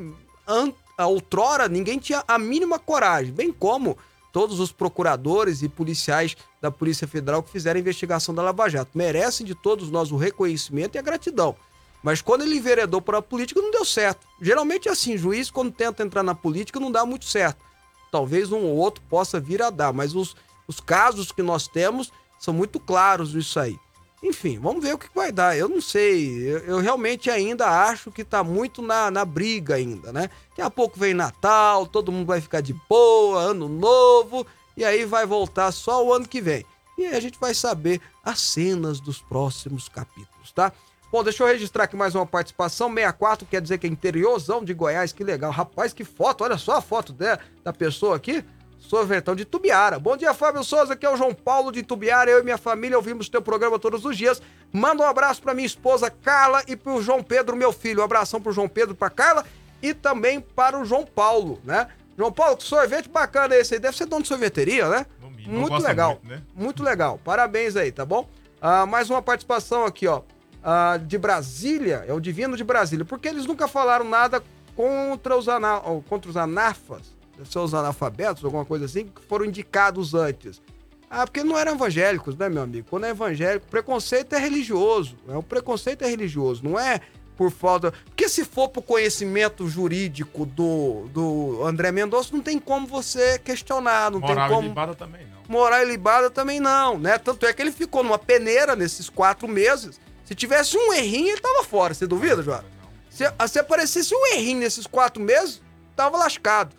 outrora ninguém tinha a mínima coragem, bem como todos os procuradores e policiais da Polícia Federal que fizeram a investigação da Lava Jato. Merecem de todos nós o reconhecimento e a gratidão. Mas quando ele enveredou para a política, não deu certo. Geralmente é assim, juiz, quando tenta entrar na política, não dá muito certo. Talvez um ou outro possa vir a dar, mas os, os casos que nós temos são muito claros isso aí. Enfim, vamos ver o que vai dar. Eu não sei. Eu, eu realmente ainda acho que tá muito na, na briga ainda, né? Daqui a pouco vem Natal, todo mundo vai ficar de boa, ano novo, e aí vai voltar só o ano que vem. E aí a gente vai saber as cenas dos próximos capítulos, tá? Bom, deixa eu registrar aqui mais uma participação. 64 quer dizer que é interiorzão de Goiás, que legal. Rapaz, que foto, olha só a foto da, da pessoa aqui sorvetão de Tubiara. Bom dia, Fábio Souza, aqui é o João Paulo de Tubiara. Eu e minha família ouvimos teu programa todos os dias. Manda um abraço para minha esposa Carla e pro João Pedro, meu filho. Um abração pro João Pedro, pra Carla e também para o João Paulo, né? João Paulo, que sorvete bacana esse aí. Deve ser dono de sorveteria, né? Mínimo, muito legal. Muito, né? muito, legal. Parabéns aí, tá bom? Ah, mais uma participação aqui, ó. Ah, de Brasília, é o Divino de Brasília. Porque eles nunca falaram nada contra os, ana... contra os anafas os analfabetos, alguma coisa assim, que foram indicados antes. Ah, porque não eram evangélicos, né, meu amigo? Quando é evangélico, preconceito é religioso. É, o preconceito é religioso, não é por falta. Porque se for pro conhecimento jurídico do, do André Mendonça, não tem como você questionar. Não Moral tem como. e libada também não. Moral e libada também não, né? Tanto é que ele ficou numa peneira nesses quatro meses. Se tivesse um errinho, ele tava fora. Você duvida, João? Se, se aparecesse um errinho nesses quatro meses, tava lascado.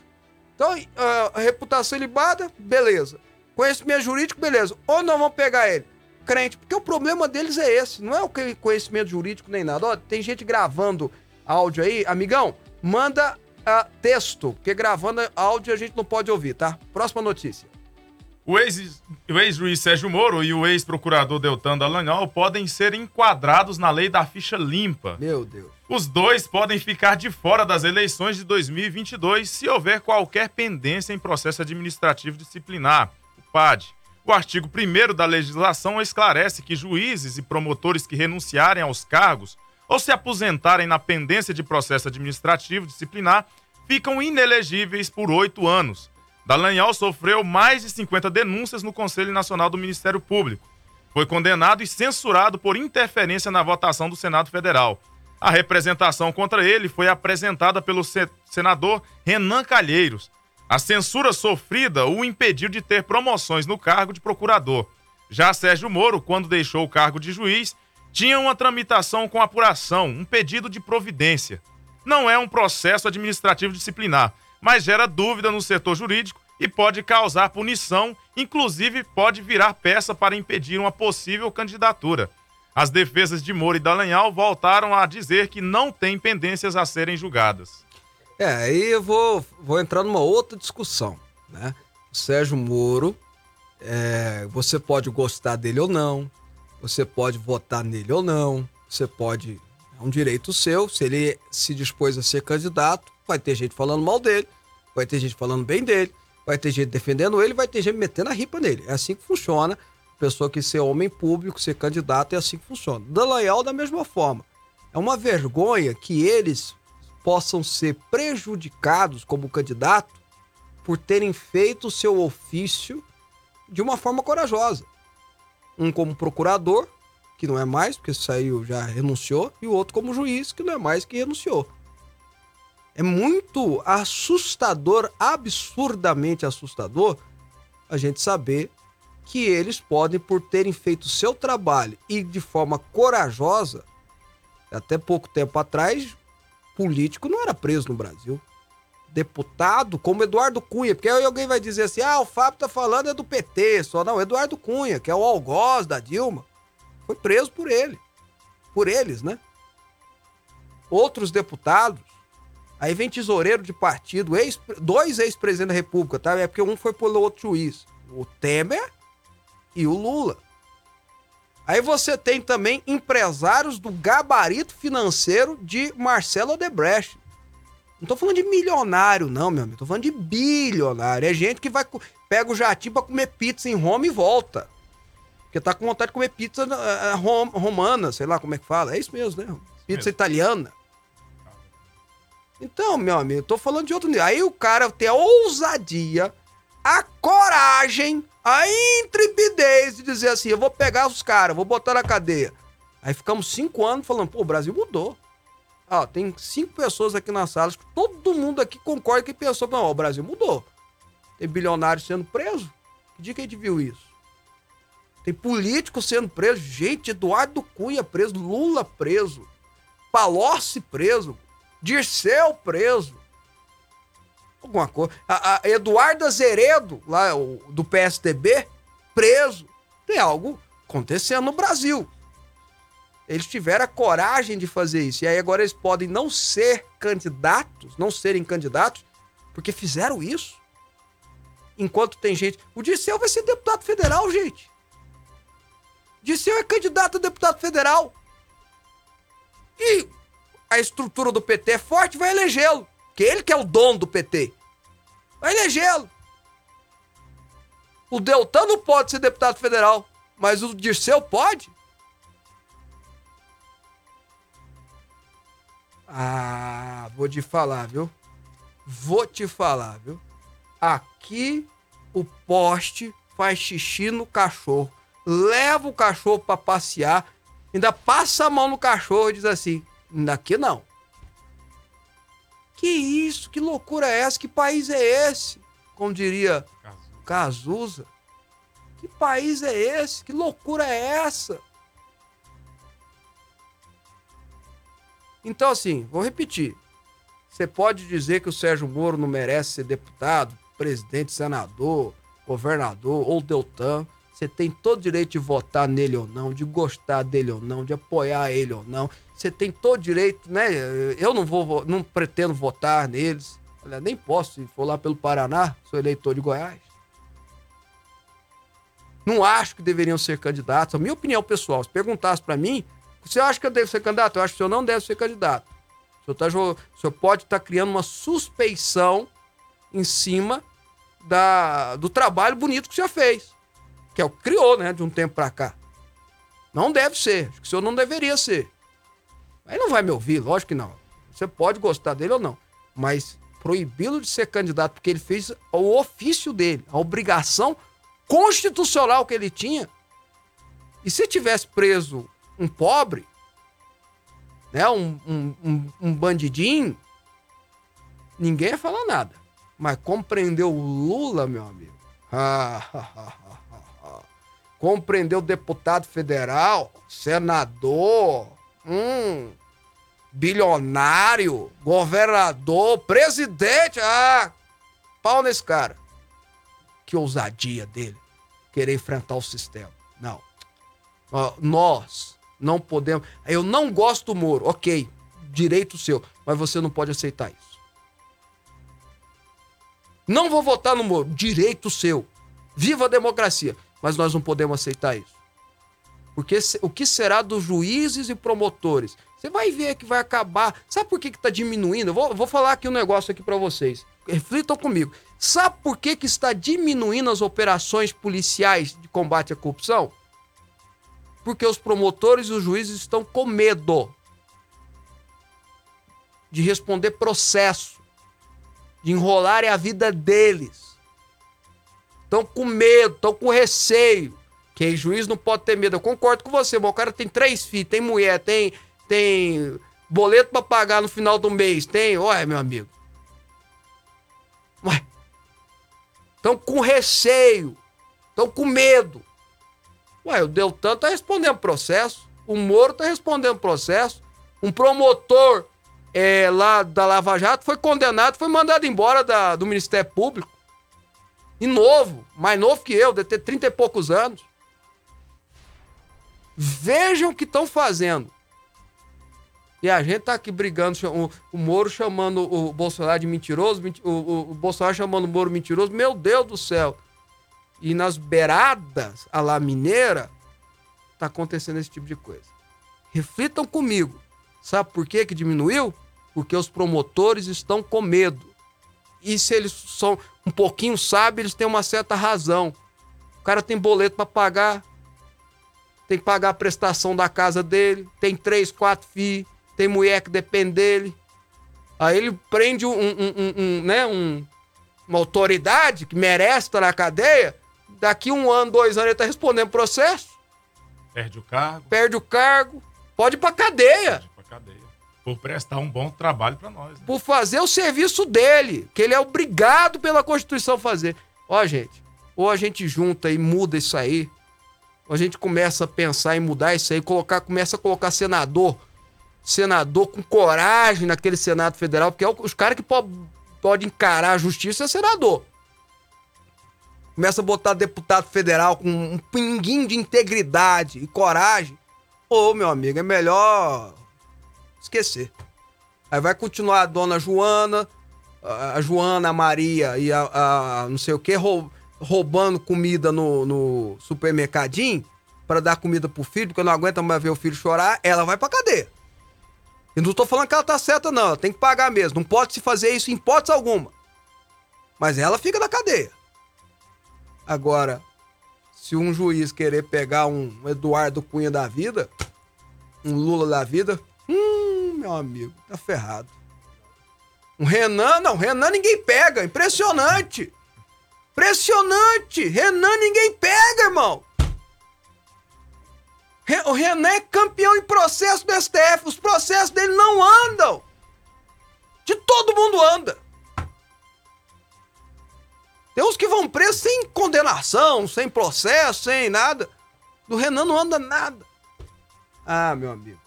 Então, uh, reputação ilibada, beleza. Conhecimento jurídico, beleza. Ou não vão pegar ele? Crente. Porque o problema deles é esse. Não é o conhecimento jurídico nem nada. Ó, tem gente gravando áudio aí. Amigão, manda uh, texto. Porque gravando áudio a gente não pode ouvir, tá? Próxima notícia. O ex-juiz ex Sérgio Moro e o ex-procurador Deltan Dallagnol podem ser enquadrados na lei da ficha limpa. Meu Deus. Os dois podem ficar de fora das eleições de 2022 se houver qualquer pendência em processo administrativo disciplinar, o PAD. O artigo 1 da legislação esclarece que juízes e promotores que renunciarem aos cargos ou se aposentarem na pendência de processo administrativo disciplinar ficam inelegíveis por oito anos Dallagnol sofreu mais de 50 denúncias no Conselho Nacional do Ministério Público. Foi condenado e censurado por interferência na votação do Senado Federal. A representação contra ele foi apresentada pelo senador Renan Calheiros. A censura sofrida o impediu de ter promoções no cargo de procurador. Já Sérgio Moro, quando deixou o cargo de juiz, tinha uma tramitação com apuração, um pedido de providência. Não é um processo administrativo disciplinar, mas gera dúvida no setor jurídico e pode causar punição, inclusive pode virar peça para impedir uma possível candidatura. As defesas de Moro e Dallagnol voltaram a dizer que não tem pendências a serem julgadas. É, aí eu vou, vou entrar numa outra discussão, né? O Sérgio Moro, é, você pode gostar dele ou não, você pode votar nele ou não, você pode. É um direito seu, se ele se dispôs a ser candidato, vai ter gente falando mal dele, vai ter gente falando bem dele, vai ter gente defendendo ele, vai ter gente metendo a ripa nele. É assim que funciona. Pessoa que ser homem público, ser candidato, é assim que funciona. Dallagnol da mesma forma. É uma vergonha que eles possam ser prejudicados como candidato por terem feito o seu ofício de uma forma corajosa. Um como procurador, que não é mais, porque saiu, já renunciou, e o outro como juiz, que não é mais, que renunciou. É muito assustador, absurdamente assustador, a gente saber que eles podem, por terem feito seu trabalho e de forma corajosa, até pouco tempo atrás, político não era preso no Brasil. Deputado, como Eduardo Cunha, porque aí alguém vai dizer assim: ah, o Fábio tá falando é do PT, só não, Eduardo Cunha, que é o algoz da Dilma, foi preso por ele. Por eles, né? Outros deputados, aí vem tesoureiro de partido, ex, dois ex-presidentes da República, tá? É porque um foi pelo outro juiz, o Temer e o Lula. Aí você tem também empresários do gabarito financeiro de Marcelo Odebrecht. Não tô falando de milionário, não, meu amigo. Tô falando de bilionário. É gente que vai pega o jatinho pra comer pizza em Roma e volta. Porque tá com vontade de comer pizza uh, rom, romana, sei lá como é que fala. É isso mesmo, né? Pizza italiana. Então, meu amigo, tô falando de outro nível. Aí o cara tem a ousadia, a coragem a intrepidez de dizer assim: eu vou pegar os caras, vou botar na cadeia. Aí ficamos cinco anos falando: pô, o Brasil mudou. Ah, tem cinco pessoas aqui na sala, todo mundo aqui concorda que pensou: não, o Brasil mudou. Tem bilionários sendo preso. Que dia que a gente viu isso? Tem políticos sendo presos. Gente, Eduardo Cunha preso, Lula preso, Palocci preso, Dirceu preso alguma coisa. A, a Eduardo Azeredo, lá o, do PSDB, preso. Tem algo acontecendo no Brasil. Eles tiveram a coragem de fazer isso. E aí agora eles podem não ser candidatos, não serem candidatos, porque fizeram isso. Enquanto tem gente. O Disseu vai ser deputado federal, gente. Disseu é candidato a deputado federal. E a estrutura do PT é forte, vai elegê-lo. Que ele que é o dono do PT. Vai elegê-lo. O Deltan não pode ser deputado federal, mas o Dirceu pode. Ah, vou te falar, viu? Vou te falar, viu? Aqui o poste faz xixi no cachorro, leva o cachorro para passear, ainda passa a mão no cachorro e diz assim: daqui não. Que isso? Que loucura é essa? Que país é esse? Como diria Cazuza. Que país é esse? Que loucura é essa? Então, assim, vou repetir. Você pode dizer que o Sérgio Moro não merece ser deputado, presidente, senador, governador ou Deltan. Você tem todo o direito de votar nele ou não, de gostar dele ou não, de apoiar ele ou não. Você tem todo o direito, né? Eu não vou, não pretendo votar neles. Olha, nem posso, se for lá pelo Paraná, sou eleitor de Goiás. Não acho que deveriam ser candidatos. A minha opinião pessoal, se perguntasse para mim, você acha que eu devo ser candidato? Eu acho que o senhor não deve ser candidato. O senhor, tá, o senhor pode estar tá criando uma suspeição em cima da, do trabalho bonito que o senhor fez que é o que criou, né, de um tempo para cá. Não deve ser, acho que o senhor não deveria ser. Aí não vai me ouvir, lógico que não. Você pode gostar dele ou não, mas proibi-lo de ser candidato porque ele fez o ofício dele, a obrigação constitucional que ele tinha. E se tivesse preso um pobre, né, um, um, um, um bandidinho, ninguém ia falar nada. Mas compreendeu o Lula, meu amigo. Ah, compreendeu deputado federal, senador, hum, bilionário, governador, presidente. Ah, pau nesse cara. Que ousadia dele querer enfrentar o sistema. Não. nós não podemos. Eu não gosto do Moro, ok, direito seu, mas você não pode aceitar isso. Não vou votar no Moro, direito seu. Viva a democracia mas nós não podemos aceitar isso. Porque o que será dos juízes e promotores? Você vai ver que vai acabar. Sabe por que está diminuindo? Vou, vou falar aqui um negócio aqui para vocês. Reflitam comigo. Sabe por que, que está diminuindo as operações policiais de combate à corrupção? Porque os promotores e os juízes estão com medo de responder processo, de enrolarem a vida deles estão com medo, estão com receio. Que juiz não pode ter medo. Eu concordo com você, mas o cara tem três filhos, tem mulher, tem, tem boleto para pagar no final do mês, tem. Ué, meu amigo. Ué. Estão com receio Estão com medo. Ué, o Deltan está respondendo processo, o Moro está respondendo processo, um promotor é, lá da Lava Jato foi condenado, foi mandado embora da, do Ministério Público. E novo, mais novo que eu, deve ter 30 e poucos anos. Vejam o que estão fazendo. E a gente tá aqui brigando, o, o Moro chamando o Bolsonaro de mentiroso, o, o, o Bolsonaro chamando o Moro mentiroso. Meu Deus do céu. E nas beiradas, a lá mineira, tá acontecendo esse tipo de coisa. Reflitam comigo. Sabe por que que diminuiu? Porque os promotores estão com medo. E se eles são um pouquinho sábios, eles têm uma certa razão. O cara tem boleto para pagar, tem que pagar a prestação da casa dele, tem três, quatro filhos, tem mulher que depende dele. Aí ele prende um, um, um, né, um, uma autoridade que merece estar na cadeia, daqui um ano, dois anos ele está respondendo processo. Perde o cargo. Perde o cargo. Pode ir pra cadeia. Por prestar um bom trabalho para nós. Né? Por fazer o serviço dele, que ele é obrigado pela Constituição a fazer. Ó, gente, ou a gente junta e muda isso aí, a gente começa a pensar em mudar isso aí, colocar, começa a colocar senador, senador com coragem naquele Senado Federal, porque é os caras que podem pode encarar a justiça é senador. Começa a botar deputado federal com um pinguinho de integridade e coragem. Ô, meu amigo, é melhor esquecer. Aí vai continuar a dona Joana, a Joana, a Maria e a, a não sei o que, roubando comida no, no supermercadinho para dar comida pro filho, porque não aguenta mais ver o filho chorar, ela vai pra cadeia. E não tô falando que ela tá certa, não. Ela tem que pagar mesmo. Não pode se fazer isso em hipótese alguma. Mas ela fica na cadeia. Agora, se um juiz querer pegar um Eduardo Cunha da vida, um Lula da vida, meu amigo, tá ferrado. Um Renan, não, Renan ninguém pega. Impressionante. Impressionante! Renan ninguém pega, irmão! O Renan é campeão em processo do STF. Os processos dele não andam. De todo mundo anda. Tem uns que vão presos sem condenação, sem processo, sem nada. Do Renan não anda nada. Ah, meu amigo.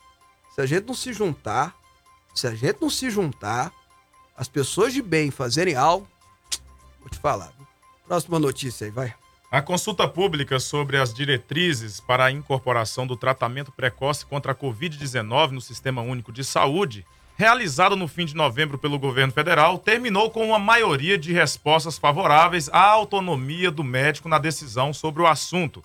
Se a gente não se juntar, se a gente não se juntar, as pessoas de bem fazerem algo, vou te falar. Próxima notícia aí, vai. A consulta pública sobre as diretrizes para a incorporação do tratamento precoce contra a Covid-19 no Sistema Único de Saúde, realizada no fim de novembro pelo governo federal, terminou com uma maioria de respostas favoráveis à autonomia do médico na decisão sobre o assunto.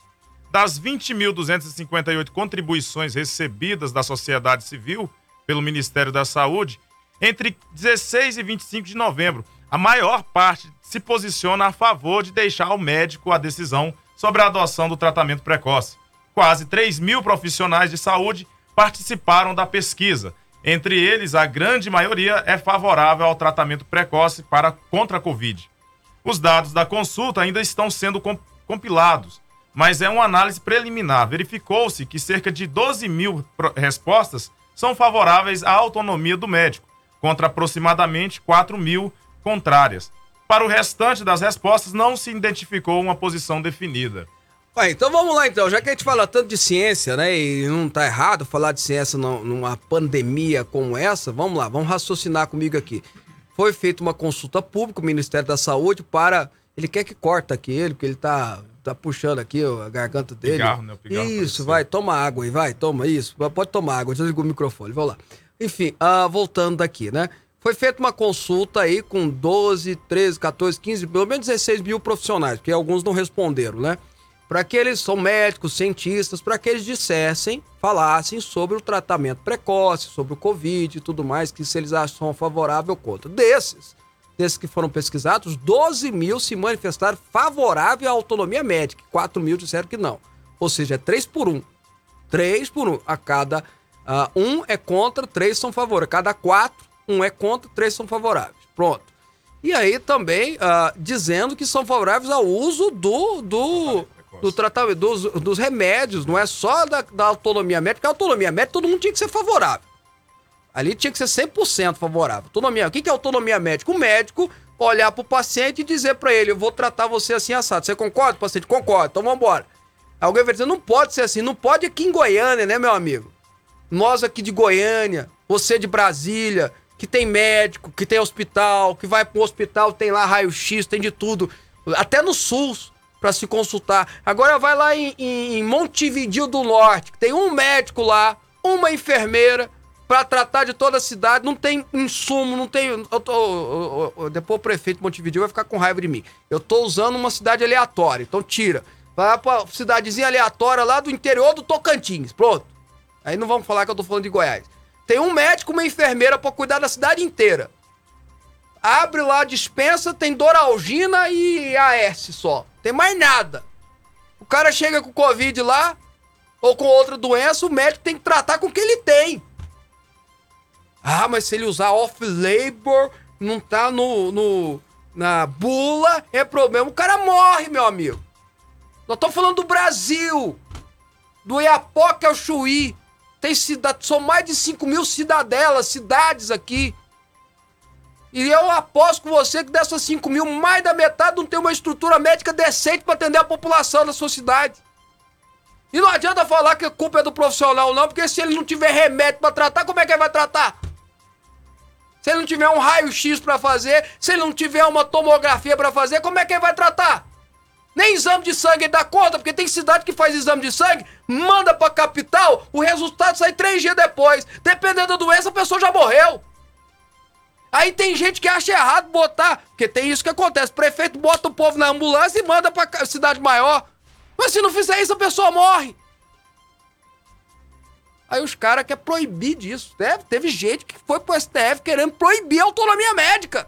Das 20.258 contribuições recebidas da sociedade civil pelo Ministério da Saúde, entre 16 e 25 de novembro, a maior parte se posiciona a favor de deixar ao médico a decisão sobre a adoção do tratamento precoce. Quase 3 mil profissionais de saúde participaram da pesquisa. Entre eles, a grande maioria é favorável ao tratamento precoce para contra a Covid. Os dados da consulta ainda estão sendo compilados, mas é uma análise preliminar. Verificou-se que cerca de 12 mil respostas são favoráveis à autonomia do médico, contra aproximadamente 4 mil contrárias. Para o restante das respostas, não se identificou uma posição definida. Então vamos lá então, já que a gente fala tanto de ciência, né, e não tá errado falar de ciência numa pandemia como essa, vamos lá, vamos raciocinar comigo aqui. Foi feita uma consulta pública, o Ministério da Saúde, para... Ele quer que corta aqui ele, porque ele tá, tá puxando aqui a garganta dele. Pigarro, né? Pigarro isso, vai, toma água aí, vai, toma isso. Pode tomar água, desliga o microfone, vamos lá. Enfim, uh, voltando daqui, né? Foi feita uma consulta aí com 12, 13, 14, 15, pelo menos 16 mil profissionais, porque alguns não responderam, né? Para que eles são médicos, cientistas, para que eles dissessem, falassem sobre o tratamento precoce, sobre o Covid e tudo mais, que se eles acham favorável ou contra. Desses que foram pesquisados, 12 mil se manifestaram favorável à autonomia médica, 4 mil disseram que não. Ou seja, é 3 por 1. 3 por 1. A cada uh, um é contra, três são favoráveis. A cada quatro um é contra, três são favoráveis. Pronto. E aí também uh, dizendo que são favoráveis ao uso do, do, do tratamento, dos, dos remédios, não é só da, da autonomia médica, a autonomia médica todo mundo tinha que ser favorável. Ali tinha que ser 100% favorável. Autonomia, o que é autonomia médica? O médico olhar pro paciente e dizer para ele: eu vou tratar você assim assado. Você concorda, paciente? Concordo, então vambora. Alguém vai dizer: não pode ser assim, não pode aqui em Goiânia, né, meu amigo? Nós aqui de Goiânia, você de Brasília, que tem médico, que tem hospital, que vai pro hospital, tem lá raio-x, tem de tudo. Até no SUS, para se consultar. Agora vai lá em, em do Norte, que tem um médico lá, uma enfermeira para tratar de toda a cidade, não tem insumo, não tem. Eu tô, eu, eu, depois o prefeito de Montevideo vai ficar com raiva de mim. Eu tô usando uma cidade aleatória, então tira. Vai pra cidadezinha aleatória lá do interior do Tocantins. Pronto. Aí não vamos falar que eu tô falando de Goiás. Tem um médico, uma enfermeira para cuidar da cidade inteira. Abre lá a dispensa, tem Doralgina e AS só. Tem mais nada. O cara chega com Covid lá, ou com outra doença, o médico tem que tratar com o que ele tem. Ah, mas se ele usar off-labor, não tá no, no, na bula, é problema. O cara morre, meu amigo. Nós estamos falando do Brasil. Do Iapoca ao Chuí. Tem cidade, são mais de 5 mil cidadelas, cidades aqui. E eu aposto com você que dessas 5 mil, mais da metade não tem uma estrutura médica decente para atender a população da sua cidade. E não adianta falar que a culpa é do profissional, não, porque se ele não tiver remédio para tratar, como é que ele vai tratar? Se ele não tiver um raio-x para fazer, se ele não tiver uma tomografia para fazer, como é que ele vai tratar? Nem exame de sangue dá conta, porque tem cidade que faz exame de sangue, manda pra capital, o resultado sai três dias depois. Dependendo da doença, a pessoa já morreu. Aí tem gente que acha errado botar, porque tem isso que acontece. O prefeito bota o povo na ambulância e manda pra cidade maior. Mas se não fizer isso, a pessoa morre. Aí os caras querem proibir disso. Teve, teve gente que foi pro STF querendo proibir a autonomia médica.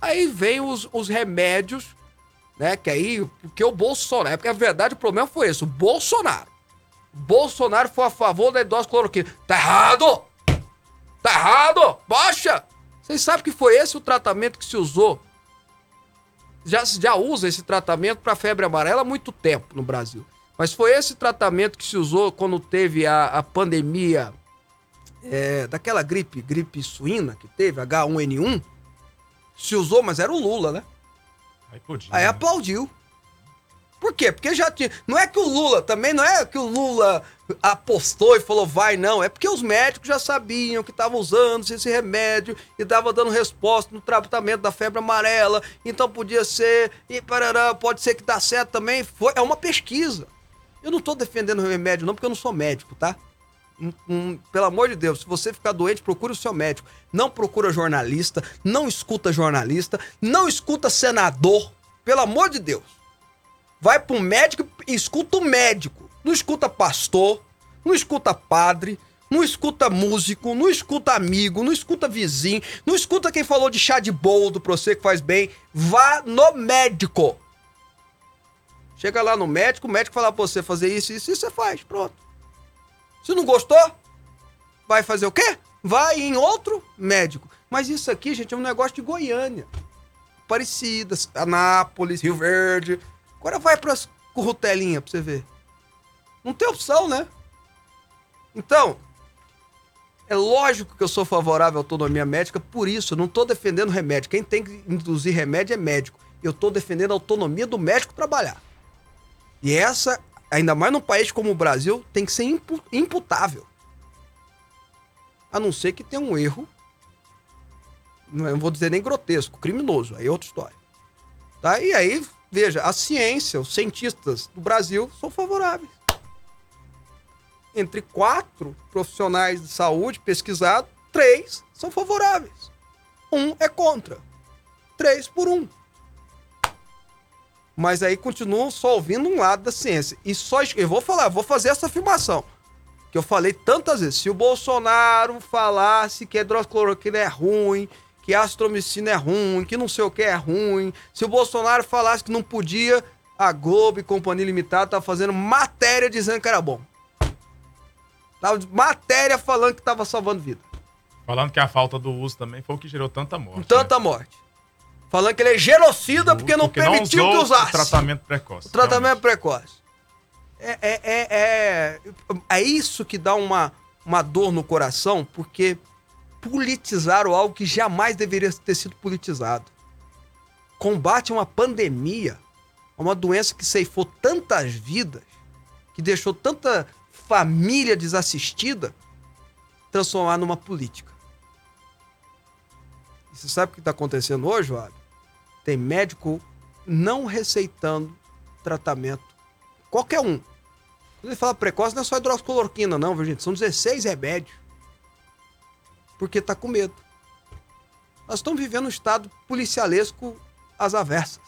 Aí vem os, os remédios, né? Que aí, porque o Bolsonaro, porque a verdade o problema foi esse, o Bolsonaro. Bolsonaro foi a favor da dose cloroquina. Tá errado! Tá errado! Baixa! Vocês sabem que foi esse o tratamento que se usou? Já, já usa esse tratamento para febre amarela há muito tempo no Brasil. Mas foi esse tratamento que se usou quando teve a, a pandemia é, daquela gripe, gripe suína que teve, H1N1 se usou, mas era o Lula, né? Aí, podia, Aí né? aplaudiu. Por quê? Porque já tinha. Não é que o Lula, também não é que o Lula apostou e falou vai, não. É porque os médicos já sabiam que estavam usando esse remédio e estava dando resposta no tratamento da febre amarela. Então podia ser. E parará, pode ser que dá certo também. Foi, é uma pesquisa. Eu não tô defendendo remédio, não, porque eu não sou médico, tá? Um, um, pelo amor de Deus, se você ficar doente, procure o seu médico. Não procura jornalista, não escuta jornalista, não escuta senador. Pelo amor de Deus. Vai pro médico e escuta o médico. Não escuta pastor, não escuta padre, não escuta músico, não escuta amigo, não escuta vizinho, não escuta quem falou de chá de boldo pra você que faz bem. Vá no médico. Chega lá no médico, o médico fala pra você fazer isso, isso, isso você faz. Pronto. Se não gostou, vai fazer o quê? Vai em outro médico. Mas isso aqui, gente, é um negócio de Goiânia. Parecidas, Anápolis, Rio Verde. Agora vai pras currutelinhas pra você ver. Não tem opção, né? Então, é lógico que eu sou favorável à autonomia médica, por isso, não tô defendendo remédio. Quem tem que induzir remédio é médico. Eu tô defendendo a autonomia do médico trabalhar. E essa ainda mais num país como o Brasil, tem que ser imputável. A não ser que tenha um erro, não vou dizer nem grotesco, criminoso, aí é outra história. Tá? E aí, veja, a ciência, os cientistas do Brasil são favoráveis. Entre quatro profissionais de saúde pesquisados, três são favoráveis. Um é contra. Três por um mas aí continuam só ouvindo um lado da ciência. E só eu vou falar, vou fazer essa afirmação. Que eu falei tantas vezes. Se o Bolsonaro falasse que a hidroxicloroquina é ruim, que a astromicina é ruim, que não sei o que é ruim, se o Bolsonaro falasse que não podia, a Globo e Companhia Limitada tá fazendo matéria dizendo que era bom. Tava matéria falando que tava salvando vida. Falando que a falta do uso também foi o que gerou tanta morte. Tanta né? morte. Falando que ele é genocida porque não porque permitiu não que usasse. O tratamento precoce. O tratamento realmente. precoce. É, é, é, é, é isso que dá uma, uma dor no coração, porque politizaram algo que jamais deveria ter sido politizado. Combate a uma pandemia, a uma doença que ceifou tantas vidas, que deixou tanta família desassistida, transformar numa política. E você sabe o que está acontecendo hoje, Wab? Tem médico não receitando tratamento. Qualquer um. Quando ele fala precoce, não é só hidroxicloroquina, não, viu, gente? São 16 remédios. Porque tá com medo. Nós estamos vivendo um estado policialesco às avessas.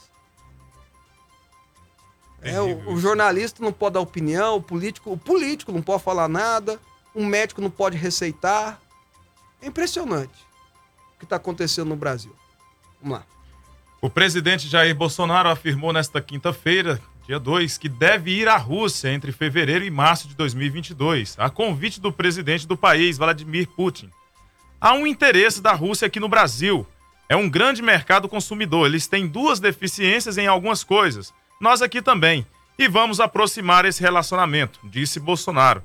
É, o, o, jornalista não pode dar opinião, o político, o político não pode falar nada, um médico não pode receitar. É impressionante o que está acontecendo no Brasil. Vamos lá. O presidente Jair Bolsonaro afirmou nesta quinta-feira, dia 2, que deve ir à Rússia entre fevereiro e março de 2022, a convite do presidente do país, Vladimir Putin. Há um interesse da Rússia aqui no Brasil. É um grande mercado consumidor. Eles têm duas deficiências em algumas coisas. Nós aqui também. E vamos aproximar esse relacionamento, disse Bolsonaro.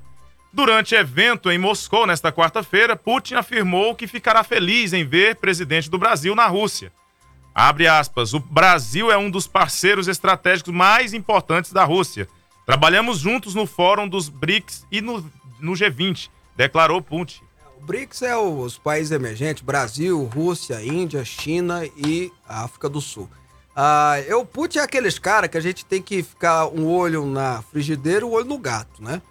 Durante evento em Moscou nesta quarta-feira, Putin afirmou que ficará feliz em ver presidente do Brasil na Rússia. Abre aspas. O Brasil é um dos parceiros estratégicos mais importantes da Rússia. Trabalhamos juntos no Fórum dos BRICS e no, no G20, declarou Putin. O BRICS é os países emergentes: Brasil, Rússia, Índia, China e África do Sul. Ah, eu, Putin é aqueles caras que a gente tem que ficar um olho na frigideira e um olho no gato, né?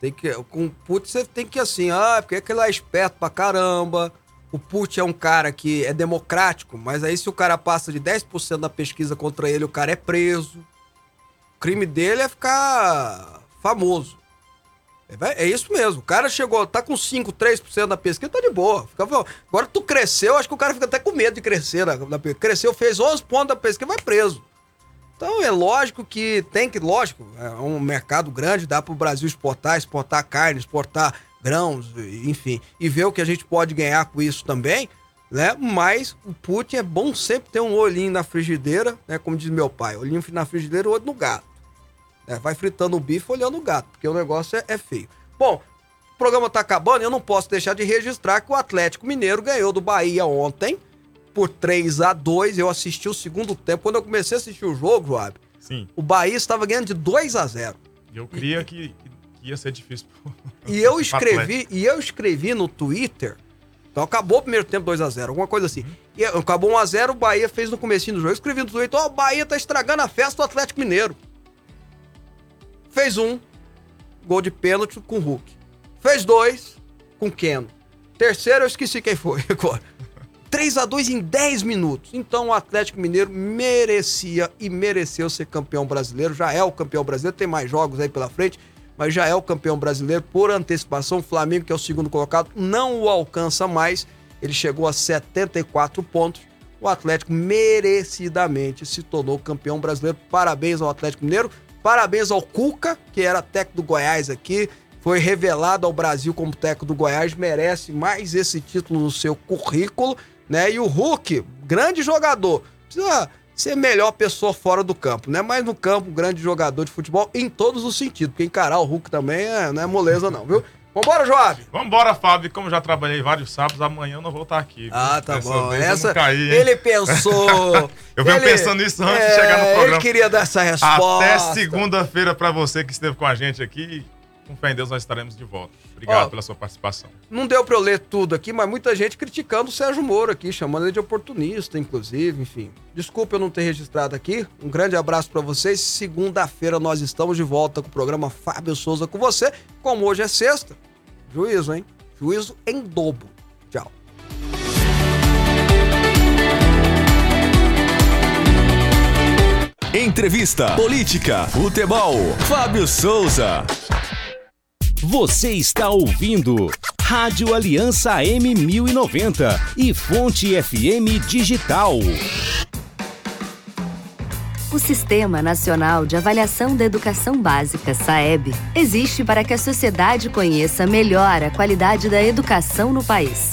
Tem que, com Putin você tem que assim, ah, porque aquele é esperto pra caramba, o Putin é um cara que é democrático, mas aí se o cara passa de 10% da pesquisa contra ele, o cara é preso. O crime dele é ficar famoso. É, é isso mesmo. O cara chegou, tá com 5, 3% da pesquisa, tá de boa. Fica, agora tu cresceu, acho que o cara fica até com medo de crescer. Cresceu, fez 11 pontos da pesquisa, vai preso. Então é lógico que tem que, lógico, é um mercado grande, dá para o Brasil exportar, exportar carne, exportar grãos, enfim, e ver o que a gente pode ganhar com isso também, né? Mas o Putin é bom sempre ter um olhinho na frigideira, né? Como diz meu pai, olhinho na frigideira, olho no gato. Né? Vai fritando o bife olhando o gato, porque o negócio é, é feio. Bom, o programa tá acabando, eu não posso deixar de registrar que o Atlético Mineiro ganhou do Bahia ontem por 3 a 2 Eu assisti o segundo tempo. Quando eu comecei a assistir o jogo, Joab, Sim. o Bahia estava ganhando de 2 a 0 Eu queria que ia ser difícil. e eu escrevi, e eu escrevi no Twitter. Então acabou o primeiro tempo 2 a 0 alguma coisa assim. Uhum. E acabou 1 a 0 o Bahia fez no comecinho do jogo. Eu escrevi no Twitter, ó, oh, o Bahia tá estragando a festa do Atlético Mineiro. Fez um, gol de pênalti com o Hulk. Fez dois, com o Keno. Terceiro, eu esqueci quem foi agora. 3 a 2 em 10 minutos. Então o Atlético Mineiro merecia e mereceu ser campeão brasileiro. Já é o campeão brasileiro, tem mais jogos aí pela frente mas já é o campeão brasileiro por antecipação. O Flamengo, que é o segundo colocado, não o alcança mais. Ele chegou a 74 pontos. O Atlético merecidamente se tornou campeão brasileiro. Parabéns ao Atlético Mineiro. Parabéns ao Cuca, que era técnico do Goiás aqui. Foi revelado ao Brasil como técnico do Goiás. Merece mais esse título no seu currículo. Né? E o Hulk, grande jogador. Precisa ser melhor pessoa fora do campo, né? Mas no campo, grande jogador de futebol em todos os sentidos, porque encarar o Hulk também é, não é moleza não, viu? Vambora, Joab! Vambora, Fábio. Como já trabalhei vários sábados, amanhã eu não vou estar aqui. Viu? Ah, tá Dessa bom. Essa, caí, ele pensou. eu venho ele, pensando nisso antes é, de chegar no programa. Ele queria dar essa resposta. Até segunda-feira para você que esteve com a gente aqui. Com fé em Deus, nós estaremos de volta. Obrigado Ó, pela sua participação. Não deu para eu ler tudo aqui, mas muita gente criticando o Sérgio Moro aqui, chamando ele de oportunista, inclusive, enfim. Desculpa eu não ter registrado aqui. Um grande abraço para vocês. Segunda-feira nós estamos de volta com o programa Fábio Souza com você. Como hoje é sexta, juízo, hein? Juízo em dobro. Tchau. Entrevista, política, futebol. Fábio Souza. Você está ouvindo Rádio Aliança M1090 e Fonte FM Digital. O Sistema Nacional de Avaliação da Educação Básica, SAEB, existe para que a sociedade conheça melhor a qualidade da educação no país.